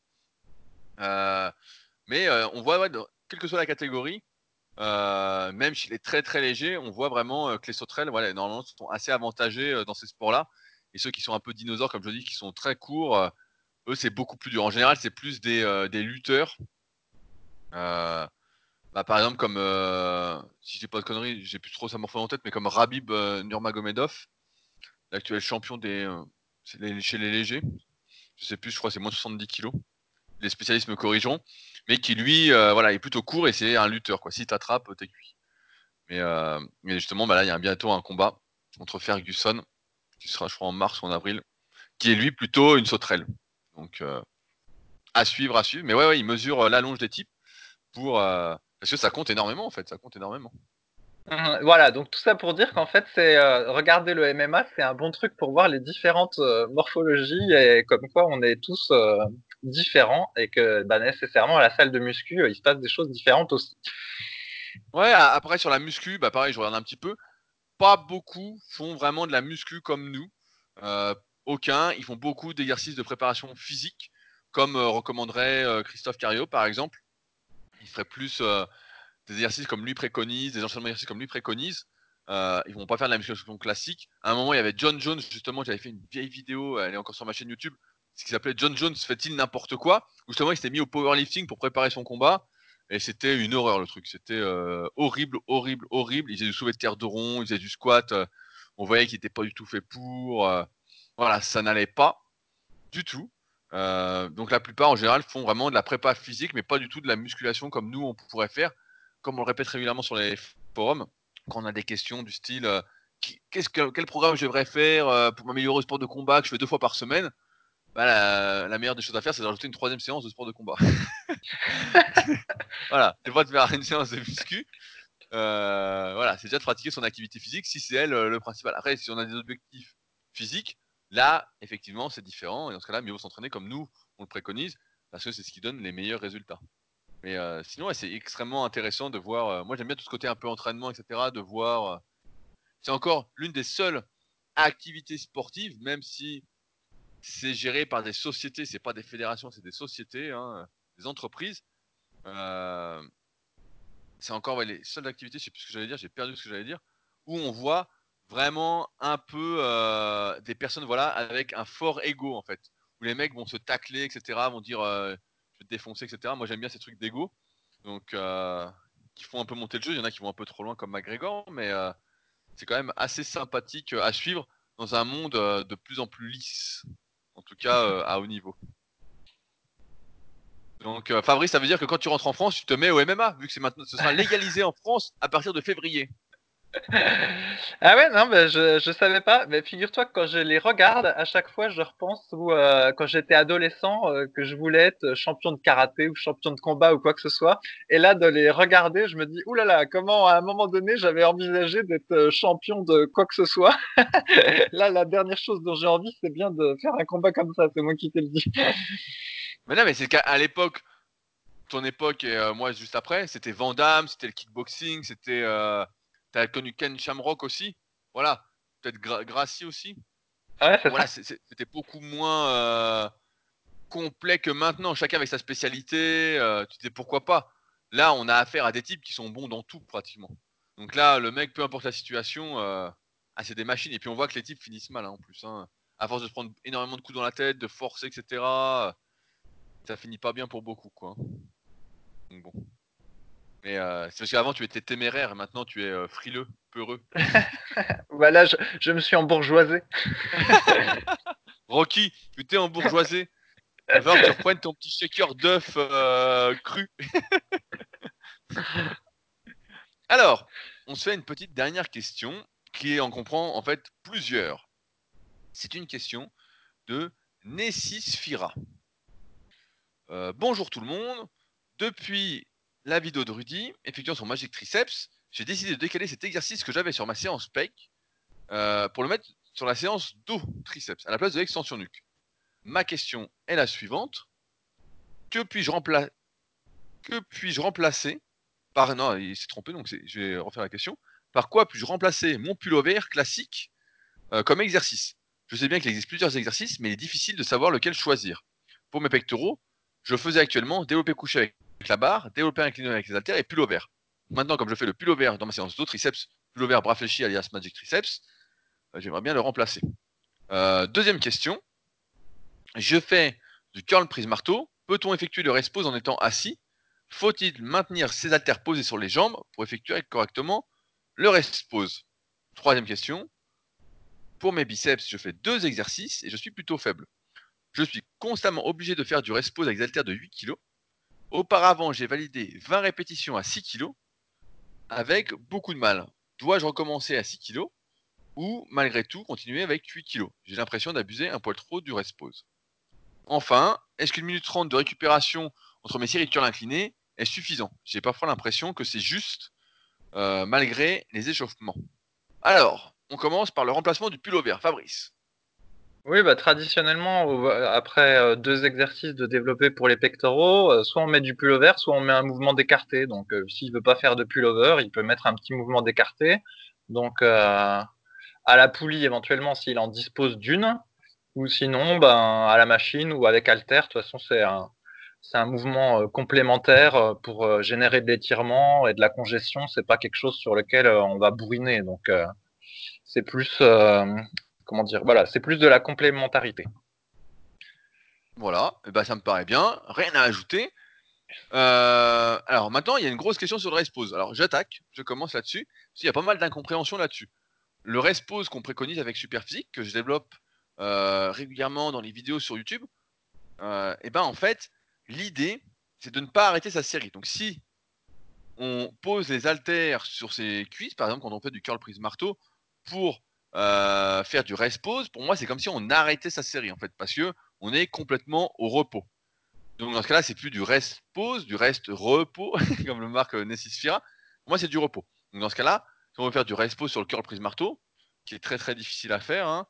Euh, mais on voit, quelle que soit la catégorie, même s'il est très très léger, on voit vraiment que les sauterelles, voilà, normalement, sont assez avantagés dans ces sports-là. Et ceux qui sont un peu dinosaures, comme je dis, qui sont très courts, eux, c'est beaucoup plus dur. En général, c'est plus des, des lutteurs. Bah, par exemple, comme euh, si j'ai pas de conneries, j'ai plus trop sa morphologie en tête, mais comme Rabib euh, Nurmagomedov, l'actuel champion des euh, chez les légers. Je sais plus, je crois c'est moins de 70 kilos. Les spécialistes me corrigeront, mais qui lui, voilà, est plutôt court et c'est un lutteur quoi. Si t'attrapes, t'es cuit. Mais, mais, justement, bah là, il y a bientôt un combat entre Ferguson, qui sera, je crois, en mars ou en avril, qui est lui plutôt une sauterelle. Donc, à suivre, à suivre. Mais ouais, ouais il mesure l'allonge des types pour parce que ça compte énormément, en fait, ça compte énormément. Mmh, voilà, donc tout ça pour dire qu'en fait, c'est euh, regarder le MMA, c'est un bon truc pour voir les différentes euh, morphologies et comme quoi on est tous euh, différents et que bah, nécessairement à la salle de muscu, il se passe des choses différentes aussi. Ouais, après sur la muscu, bah pareil, je regarde un petit peu. Pas beaucoup font vraiment de la muscu comme nous. aucun. Ils font beaucoup d'exercices de préparation physique, comme recommanderait Christophe Cario par exemple il ferait plus euh, des exercices comme lui préconise, des enchaînements d'exercices comme lui préconise. Euh, ils vont pas faire de la musculation classique. À un moment, il y avait John Jones, justement, j'avais fait une vieille vidéo, elle est encore sur ma chaîne YouTube, ce qui s'appelait John Jones fait-il n'importe quoi? Où justement, il s'était mis au powerlifting pour préparer son combat. Et c'était une horreur le truc. C'était euh, horrible, horrible, horrible. Il faisait du soulevé de terre de rond, il faisait du squat. On voyait qu'il n'était pas du tout fait pour. voilà, ça n'allait pas du tout. Euh, donc la plupart en général font vraiment de la prépa physique, mais pas du tout de la musculation comme nous on pourrait faire, comme on le répète régulièrement sur les forums, quand on a des questions du style euh, qu'est-ce que, quel programme je devrais faire euh, pour m'améliorer au sport de combat que je fais deux fois par semaine. Bah, la, meilleure des choses à faire, c'est d'ajouter une troisième séance de sport de combat. voilà, c'est pas de faire une séance de muscu. voilà, c'est déjà de pratiquer son activité physique si c'est elle le principal. Après, si on a des objectifs physiques, Là, effectivement, c'est différent. Et dans ce cas-là, mieux vaut s'entraîner comme nous, on le préconise, parce que c'est ce qui donne les meilleurs résultats. Mais euh, sinon, c'est extrêmement intéressant de voir. Euh, moi, j'aime bien tout ce côté un peu entraînement, etc. De voir. Euh, c'est encore l'une des seules activités sportives, même si c'est géré par des sociétés, c'est pas des fédérations, c'est des sociétés, hein, des entreprises. c'est encore les seules activités, je sais plus ce que j'allais dire, j'ai perdu ce que j'allais dire, où on voit vraiment un peu euh, des personnes voilà avec un fort ego en fait où les mecs vont se tacler etc vont dire euh, je vais te défoncer etc moi j'aime bien ces trucs d'ego donc euh, qui font un peu monter le jeu. Il y en a qui vont un peu trop loin comme McGregor mais c'est quand même assez sympathique à suivre dans un monde de plus en plus lisse en tout cas à haut niveau. Donc Fabrice ça veut dire que quand tu rentres en France tu te mets au MMA vu que c'est maintenant ce sera légalisé en France à partir de février ah ouais, non, mais je, je savais pas. Mais figure-toi que quand je les regarde, à chaque fois, je repense où, euh, quand j'étais adolescent, euh, que je voulais être champion de karaté ou champion de combat ou quoi que ce soit. Et là, de les regarder, je me dis, oulala, comment à un moment donné, j'avais envisagé d'être euh, champion de quoi que ce soit. là, la dernière chose dont j'ai envie, c'est bien de faire un combat comme ça. C'est moi qui te le dis. Mais non, mais c'est qu'à l'époque, ton époque et moi juste après, c'était Van c'était le kickboxing, c'était. Euh, connu Ken Shamrock aussi. Voilà. Peut-être Gracie aussi. Ouais, voilà, c'était beaucoup moins euh, complet que maintenant. Chacun avec sa spécialité. Euh, tu sais pourquoi pas. Là, on a affaire à des types qui sont bons dans tout pratiquement. Donc là, le mec, peu importe la situation, euh, ah, c'est des machines. Et puis on voit que les types finissent mal hein, en plus. Hein. À force de se prendre énormément de coups dans la tête, de forcer, etc. Ça finit pas bien pour beaucoup, quoi. Donc bon. Mais euh, c'est parce qu'avant tu étais téméraire et maintenant tu es euh, frileux, peureux. voilà, je, je, me suis embourgeoisé. Rocky, tu t'es embourgeoisé. Que tu reprennes ton petit shaker d'œuf euh, cru. Alors, on se fait une petite dernière question qui en comprend en fait plusieurs. C'est une question de Nessis Fira. bonjour tout le monde. Depuis la vidéo de Rudy, effectuant son Magic Triceps, j'ai décidé de décaler cet exercice que j'avais sur ma séance PEC euh, pour le mettre sur la séance dos triceps, à la place de l'extension nuque. Ma question est la suivante. Que puis-je puis remplacer par... Non, il s'est trompé, donc je vais refaire la question. Par quoi puis-je remplacer mon pullover classique euh, comme exercice? Je sais bien qu'il existe plusieurs exercices, mais il est difficile de savoir lequel choisir. Pour mes pectoraux, je faisais actuellement développer couché avec la barre, développer incliné avec les haltères et pullover. Maintenant, comme je fais le pullover dans ma séance de triceps, pullover bras fléchis alias magic triceps, euh, j'aimerais bien le remplacer. Euh, deuxième question. Je fais du curl prise marteau. Peut-on effectuer le rest pose en étant assis? Faut-il maintenir ses haltères posés sur les jambes pour effectuer correctement le rest pose Troisième question. Pour mes biceps, je fais deux exercices et je suis plutôt faible. Je suis constamment obligé de faire du rest pose avec des haltères de 8 kg Auparavant, j'ai validé 20 répétitions à 6 kg avec beaucoup de mal. Dois-je recommencer à 6 kg ou malgré tout continuer avec 8 kg J'ai l'impression d'abuser un poil trop du rest pause. Enfin, est-ce qu'une minute 30 de récupération entre mes séries de curl inclinées est suffisant? J'ai parfois l'impression que c'est juste euh, malgré les échauffements. Alors, on commence par le remplacement du pullover. Fabrice. Oui, bah, traditionnellement, après euh, deux exercices de développer pour les pectoraux, euh, soit on met du pullover, soit on met un mouvement d'écarté. Donc, euh, s'il veut pas faire de pullover, il peut mettre un petit mouvement d'écarté. Donc, à la poulie éventuellement s'il en dispose d'une, ou sinon, ben, à la machine ou avec halter. De toute façon, c'est un, c'est un mouvement complémentaire pour générer de l'étirement et de la congestion. C'est pas quelque chose sur lequel on va bourriner. Donc, c'est plus comment dire, voilà, c'est plus de la complémentarité. Voilà, eh ben, ça me paraît bien, rien à ajouter. Euh, alors maintenant, il y a une grosse question sur le respose. Alors j'attaque, je commence là-dessus, parce qu'il y a pas mal d'incompréhension là-dessus. Le respose qu'on préconise avec Superphysique, que je développe euh, régulièrement dans les vidéos sur YouTube, et euh, eh ben en fait, l'idée, c'est de ne pas arrêter sa série. Donc si on pose les haltères sur ses cuisses, par exemple quand on fait du curl prise marteau, pour euh, faire du rest pause, pour moi, c'est comme si on arrêtait sa série en fait, parce que on est complètement au repos. Donc dans ce cas-là, c'est plus du rest pause, du rest repos, comme le marque Nessis Fira. Pour moi, c'est du repos. Donc dans ce cas-là, si on veut faire du rest pause sur le curl prise marteau, qui est très très difficile à faire, hein,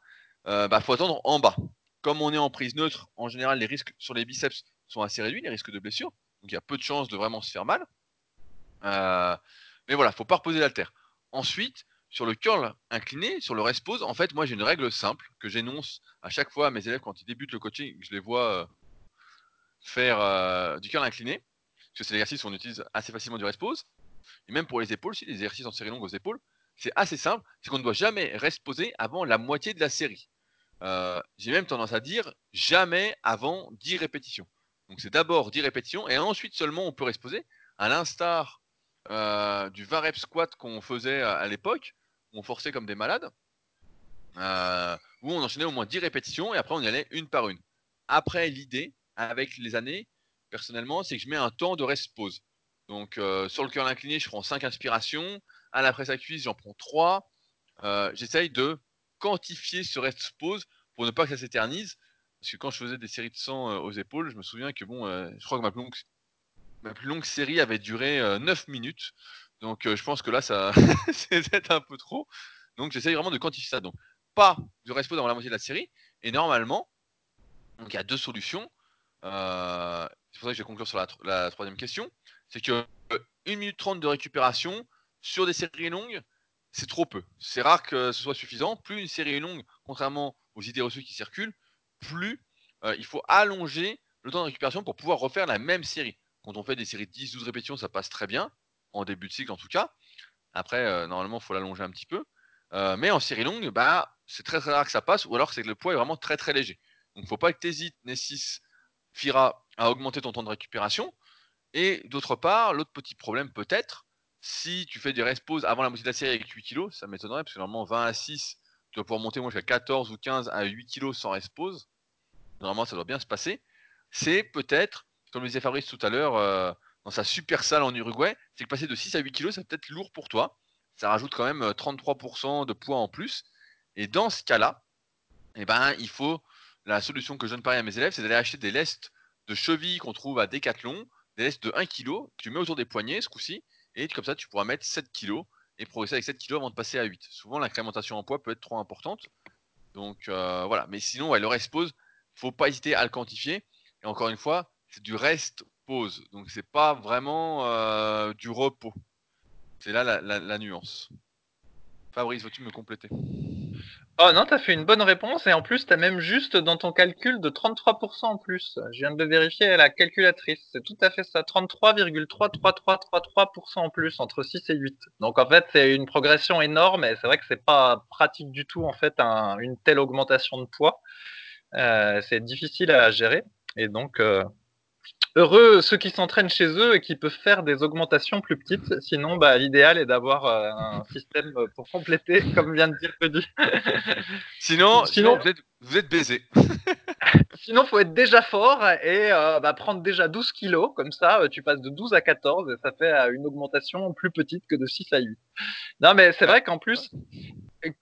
euh, bah, faut attendre en bas. Comme on est en prise neutre, en général, les risques sur les biceps sont assez réduits, les risques de blessure. Donc il y a peu de chances de vraiment se faire mal. Euh, mais voilà, faut pas reposer l'alter. Ensuite, sur le curl incliné, sur le rest pose, en fait, moi j'ai une règle simple que j'énonce à chaque fois à mes élèves quand ils débutent le coaching, je les vois euh, faire euh, du curl incliné, parce que c'est l'exercice où on utilise assez facilement du rest pose, et même pour les épaules, si les exercices en série longue aux épaules, c'est assez simple, c'est qu'on ne doit jamais rest poser avant la moitié de la série. Euh, j'ai même tendance à dire jamais avant 10 répétitions. Donc c'est d'abord 10 répétitions et ensuite seulement on peut rest poser, à l'instar du 20 reps squat qu'on faisait à l'époque, on forçait comme des malades, euh, où on enchaînait au moins 10 répétitions et après on y allait une par une. Après, l'idée, avec les années, personnellement, c'est que je mets un temps de rest pause. Donc euh, sur le cœur incliné, je prends 5 inspirations. À la presse à cuisse, j'en prends 3. Euh, j'essaye de quantifier ce rest pause pour ne pas que ça s'éternise. Parce que quand je faisais des séries de 100 aux épaules, je me souviens que bon, je crois que ma plus, longue, ma plus longue série avait duré 9 minutes. Donc je pense que là, ça c'est peut-être un peu trop. Donc j'essaye vraiment de quantifier ça. Donc pas du respo dans la moitié de la série. Et normalement, donc il y a deux solutions. euh, c'est pour ça que je vais conclure sur la, troisième question, c'est que 1 minute 30 de récupération sur des séries longues, c'est trop peu. C'est rare que ce soit suffisant. Plus une série est longue, contrairement aux idées reçues qui circulent, plus il faut allonger le temps de récupération pour pouvoir refaire la même série. Quand on fait des séries de 10-12 répétitions, ça passe très bien, en début de cycle en tout cas. Après, normalement, il faut l'allonger un petit peu. mais en série longue, bah, c'est très rare que ça passe, ou alors c'est que le poids est vraiment très très léger. Donc il ne faut pas que tu hésites, Nessis, Fira, à augmenter ton temps de récupération. Et d'autre part, l'autre petit problème peut-être, si tu fais des rest avant la moitié de la série avec 8 kg, ça m'étonnerait, parce que normalement 20 à 6, tu vas pouvoir monter moi jusqu'à 14 ou 15 à 8 kg sans rest. Normalement, ça doit bien se passer. C'est peut-être, comme le disait Fabrice tout à l'heure, euh, dans sa super salle en Uruguay, c'est que passer de 6 à 8 kg, c'est peut-être lourd pour toi. Ça rajoute quand même 33% euh, de poids en plus. Et dans ce cas-là, eh ben, il faut. La solution que je donne pareil à mes élèves, c'est d'aller acheter des lestes de cheville qu'on trouve à Decathlon, des lestes de 1 kg tu mets autour des poignets ce coup-ci, et comme ça, tu pourras mettre 7 kg et progresser avec 7 kg avant de passer à 8. Souvent, l'incrémentation en poids peut être trop importante. Donc euh, voilà. Mais sinon, le rest pause, faut pas hésiter à le quantifier. Et encore une fois, c'est du rest pause. Donc c'est pas vraiment euh, du repos. C'est là la, nuance. Fabrice, veux-tu me compléter? Oh non, t'as fait une bonne réponse et en plus t'as même juste dans ton calcul de 33% en plus. Je viens de le vérifier à la calculatrice. C'est tout à fait ça, 33,33333% en plus entre 6 et 8. Donc en fait c'est une progression énorme et c'est vrai que c'est pas pratique du tout en fait une telle augmentation de poids. Euh, c'est difficile à gérer et donc euh, heureux ceux qui s'entraînent chez eux et qui peuvent faire des augmentations plus petites. Sinon, bah, l'idéal est d'avoir euh, un système pour compléter, comme vient de dire Rudy. sinon, sinon, vous êtes, baisé. sinon, faut être déjà fort et euh, bah, prendre déjà 12 kilos. Comme ça, euh, tu passes de 12 à 14 et ça fait une augmentation plus petite que de 6 à 8. Non, mais c'est vrai qu'en plus,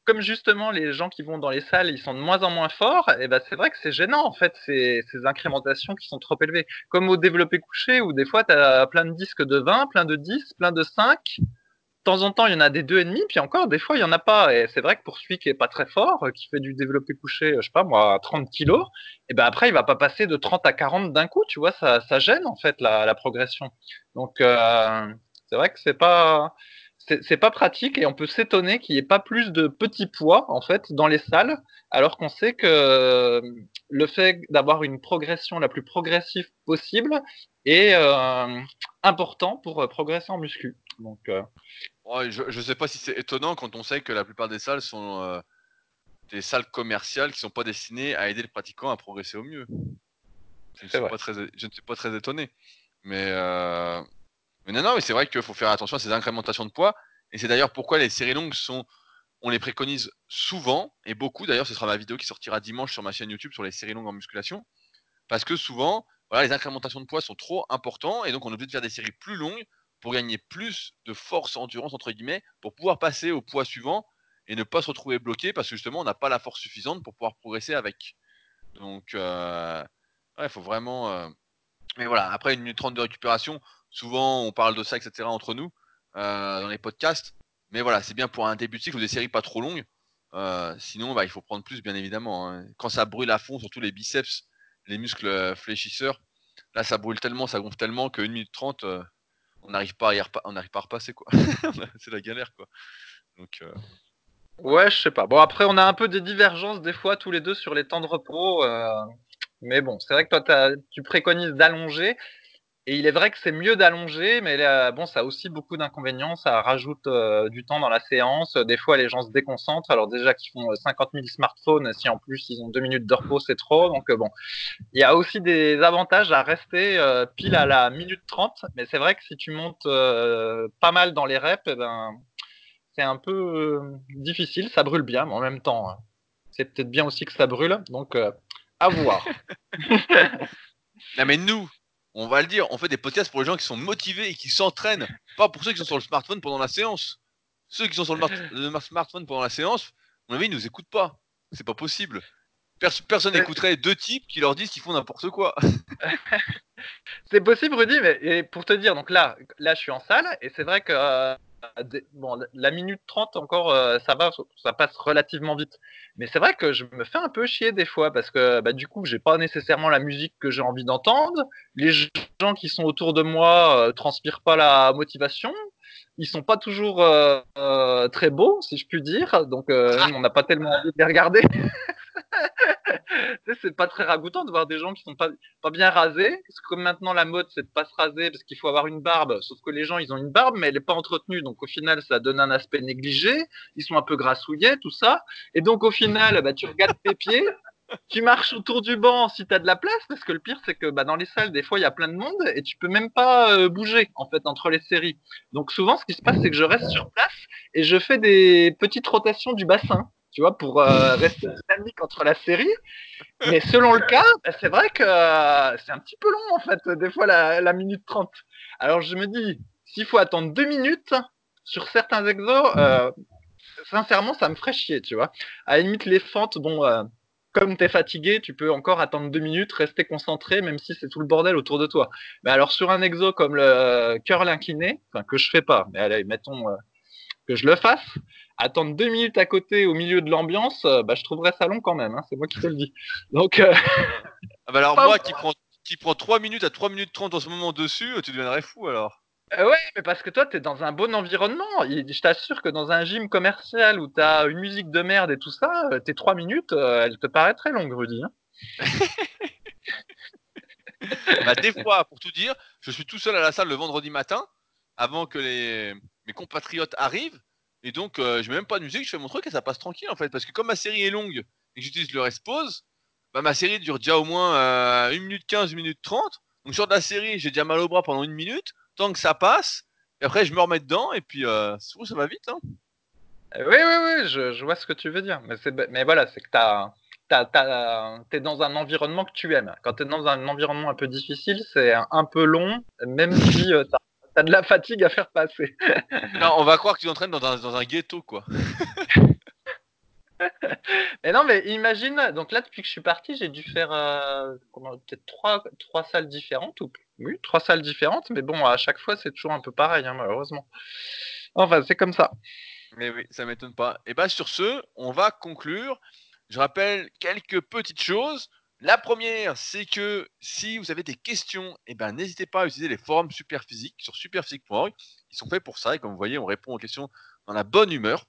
comme justement les gens qui vont dans les salles, ils sont de moins en moins forts, et ben c'est vrai que c'est gênant en fait ces, ces, incrémentations qui sont trop élevées. Comme au développé couché où des fois tu as plein de disques de 20, plein de 10, plein de 5. De temps en temps, il y en a des 2,5, puis encore des fois il y en a pas. Et c'est vrai que pour celui qui est pas très fort, qui fait du développé couché, je sais pas moi, à 30 kilos, et ben après il va pas passer de 30 à 40 d'un coup, tu vois, ça, ça gêne en fait la, la progression. Donc euh, c'est vrai que c'est pas c'est pas pratique et on peut s'étonner qu'il n'y ait pas plus de petits poids en fait dans les salles, alors qu'on sait que euh, le fait d'avoir une progression la plus progressive possible est euh, important pour euh, progresser en muscu. Donc, je ne sais pas si c'est étonnant quand on sait que la plupart des salles sont des salles commerciales qui ne sont pas destinées à aider le pratiquant à progresser au mieux. Je ne, suis pas très, je ne suis pas très étonné. Mais mais non, non, mais c'est vrai qu'il faut faire attention à ces incrémentations de poids. Et c'est d'ailleurs pourquoi les séries longues sont. On les préconise souvent, et beaucoup d'ailleurs, ce sera ma vidéo qui sortira dimanche sur ma chaîne YouTube sur les séries longues en musculation. Parce que souvent, voilà, les incrémentations de poids sont trop importants, et donc on est obligé de faire des séries plus longues pour gagner plus de force, endurance, entre guillemets, pour pouvoir passer au poids suivant et ne pas se retrouver bloqué parce que justement on n'a pas la force suffisante pour pouvoir progresser avec. Donc, euh, il faut vraiment. Euh, mais voilà, après une minute trente de récupération, Souvent, on parle de ça, etc. entre nous euh, dans les podcasts. Mais voilà, c'est bien pour un début de cycle ou des séries pas trop longues. Euh, sinon, bah, il faut prendre plus, bien évidemment. Hein. Quand ça brûle à fond, surtout les biceps, les muscles euh, fléchisseurs, là, ça brûle tellement, ça gonfle tellement qu'une minute trente, on n'arrive pas, à repasser. quoi. c'est la galère. quoi. Ouais, je sais pas. Bon, après, on a un peu des divergences des fois tous les deux sur les temps de repos. Mais bon, c'est vrai que toi, tu préconises d'allonger. Et il est vrai que c'est mieux d'allonger, mais bon, ça a aussi beaucoup d'inconvénients. Ça rajoute euh, du temps dans la séance. Des fois, les gens se déconcentrent. Alors déjà qu'ils font 50 euh, 000 smartphones, si en plus ils ont deux minutes de repos, c'est trop. Donc euh, bon, il y a aussi des avantages à rester pile à la minute 30. Mais c'est vrai que si tu montes pas mal dans les reps, eh ben, c'est un peu difficile. Ça brûle bien, mais en même temps, c'est peut-être bien aussi que ça brûle. Donc à voir. non mais nous, on va le dire, on fait des podcasts pour les gens qui sont motivés et qui s'entraînent, pas pour ceux qui sont sur le smartphone pendant la séance. Ceux qui sont sur le, smartphone pendant la séance, mon avis, ils nous écoutent pas. C'est pas possible. personne n'écouterait deux types qui leur disent qu'ils font n'importe quoi. c'est possible, Rudy, mais pour te dire, donc là, là, je suis en salle et c'est vrai que euh, bon, la minute 30 encore, euh, ça va, ça passe relativement vite. Mais c'est vrai que je me fais un peu chier des fois parce que bah, du coup, j'ai pas nécessairement la musique que j'ai envie d'entendre. Les gens qui sont autour de moi euh, transpirent pas la motivation. Ils sont pas toujours euh, très beaux, si je puis dire. Donc, on n'a pas tellement envie de les regarder. c'est pas très ragoûtant de voir des gens qui sont pas, bien rasés. Parce que comme maintenant la mode c'est de pas se raser parce qu'il faut avoir une barbe. Sauf que les gens ils ont une barbe mais elle est pas entretenue. Donc au final ça donne un aspect négligé. Ils sont un peu grassouillés, tout ça. Et donc au final, bah, tu regardes tes pieds. Tu marches autour du banc si tu as de la place, parce que le pire c'est que bah, dans les salles, des fois il y a plein de monde et tu peux même pas euh, bouger en fait entre les séries. Donc souvent ce qui se passe c'est que je reste sur place et je fais des petites rotations du bassin tu vois, pour euh, rester dynamique entre la série. Mais selon le cas, bah, c'est vrai que euh, c'est un petit peu long, en fait, des fois, la, minute 30. Alors, je me dis, s'il faut attendre deux minutes sur certains exos, euh, sincèrement, ça me ferait chier, tu vois. À la limite, les fentes, bon, comme tu es fatigué, tu peux encore attendre deux minutes, rester concentré, même si c'est tout le bordel autour de toi. Mais alors, sur un exo comme le curl incliné, que je fais pas, mais allez, mettons que je le fasse, attendre deux minutes à côté au milieu de l'ambiance, euh, bah, je trouverais ça long quand même. Hein, c'est moi qui te le dis. Donc, euh, ah bah alors moi qui prends qui prend 3 minutes à 3 minutes 30 en ce moment dessus, tu deviendrais fou alors. Euh, ouais, mais parce que toi, tu es dans un bon environnement. Je t'assure que dans un gym commercial où tu as une musique de merde et tout ça, tes 3 minutes, elles te paraissent très longues, Rudy. Hein. bah, des fois, pour tout dire, je suis tout seul à la salle le vendredi matin, avant que les... mes compatriotes arrivent. Et donc, euh, je mets même pas de musique, je fais mon truc et ça passe tranquille en fait. Parce que comme ma série est longue et que j'utilise le respose, bah, ma série dure déjà au moins euh, 1 minute 15, 1 minute 30. Donc, sur la série, j'ai déjà mal au bras pendant une minute. Tant que ça passe, et après, je me remets dedans et puis euh, ça va vite. Hein. Euh, oui, oui, oui, je, vois ce que tu veux dire. Mais, mais voilà, c'est que tu es dans un environnement que tu aimes. Quand tu es dans un environnement un peu difficile, c'est un, peu long, même si tu T'as de la fatigue à faire passer. non, on va croire que tu entraînes dans un, dans un ghetto, quoi. mais non, mais imagine, donc là, depuis que je suis parti, j'ai dû faire euh, peut-être trois, trois salles différentes. Ou... Oui, trois salles différentes, mais bon, à chaque fois, c'est toujours un peu pareil, hein, malheureusement. Enfin, c'est comme ça. Mais oui, ça m'étonne pas. Et bah, sur ce, on va conclure. Je rappelle quelques petites choses. La première, c'est que si vous avez des questions, eh ben, n'hésitez pas à utiliser les forums Superphysique sur superphysique.org. Ils sont faits pour ça et comme vous voyez, on répond aux questions dans la bonne humeur.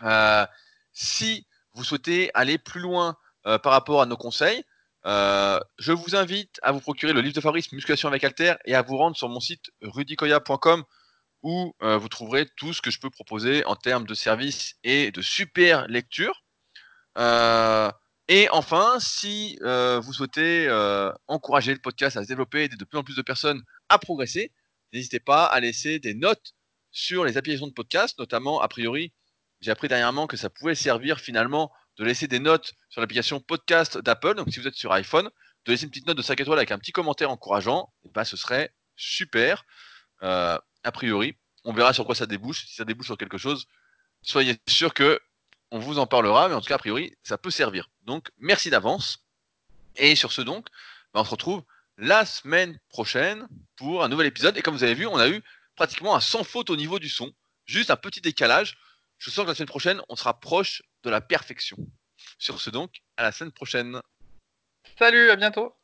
Euh, si vous souhaitez aller plus loin euh, par rapport à nos conseils, euh, je vous invite à vous procurer le livre de Fabrice Musculation avec Alter et à vous rendre sur mon site rudicoya.com où vous trouverez tout ce que je peux proposer en termes de services et de super lecture. Et enfin, si euh, vous souhaitez euh, encourager le podcast à se développer, aider de plus en plus de personnes à progresser, n'hésitez pas à laisser des notes sur les applications de podcast, notamment, a priori, j'ai appris dernièrement que ça pouvait servir finalement de laisser des notes sur l'application podcast d'Apple. Donc si vous êtes sur iPhone, de laisser une petite note de 5 étoiles avec un petit commentaire encourageant, et bah, ce serait super. Euh, a priori, on verra sur quoi ça débouche. Si ça débouche sur quelque chose, soyez sûr que on vous en parlera, mais en tout cas, a priori, ça peut servir. Donc, merci d'avance. Et sur ce, donc, bah, on se retrouve la semaine prochaine pour un nouvel épisode. Et comme vous avez vu, on a eu pratiquement un sans faute au niveau du son. Juste un petit décalage. Je sens que la semaine prochaine, on sera proche de la perfection. Sur ce, donc, à la semaine prochaine. Salut, à bientôt.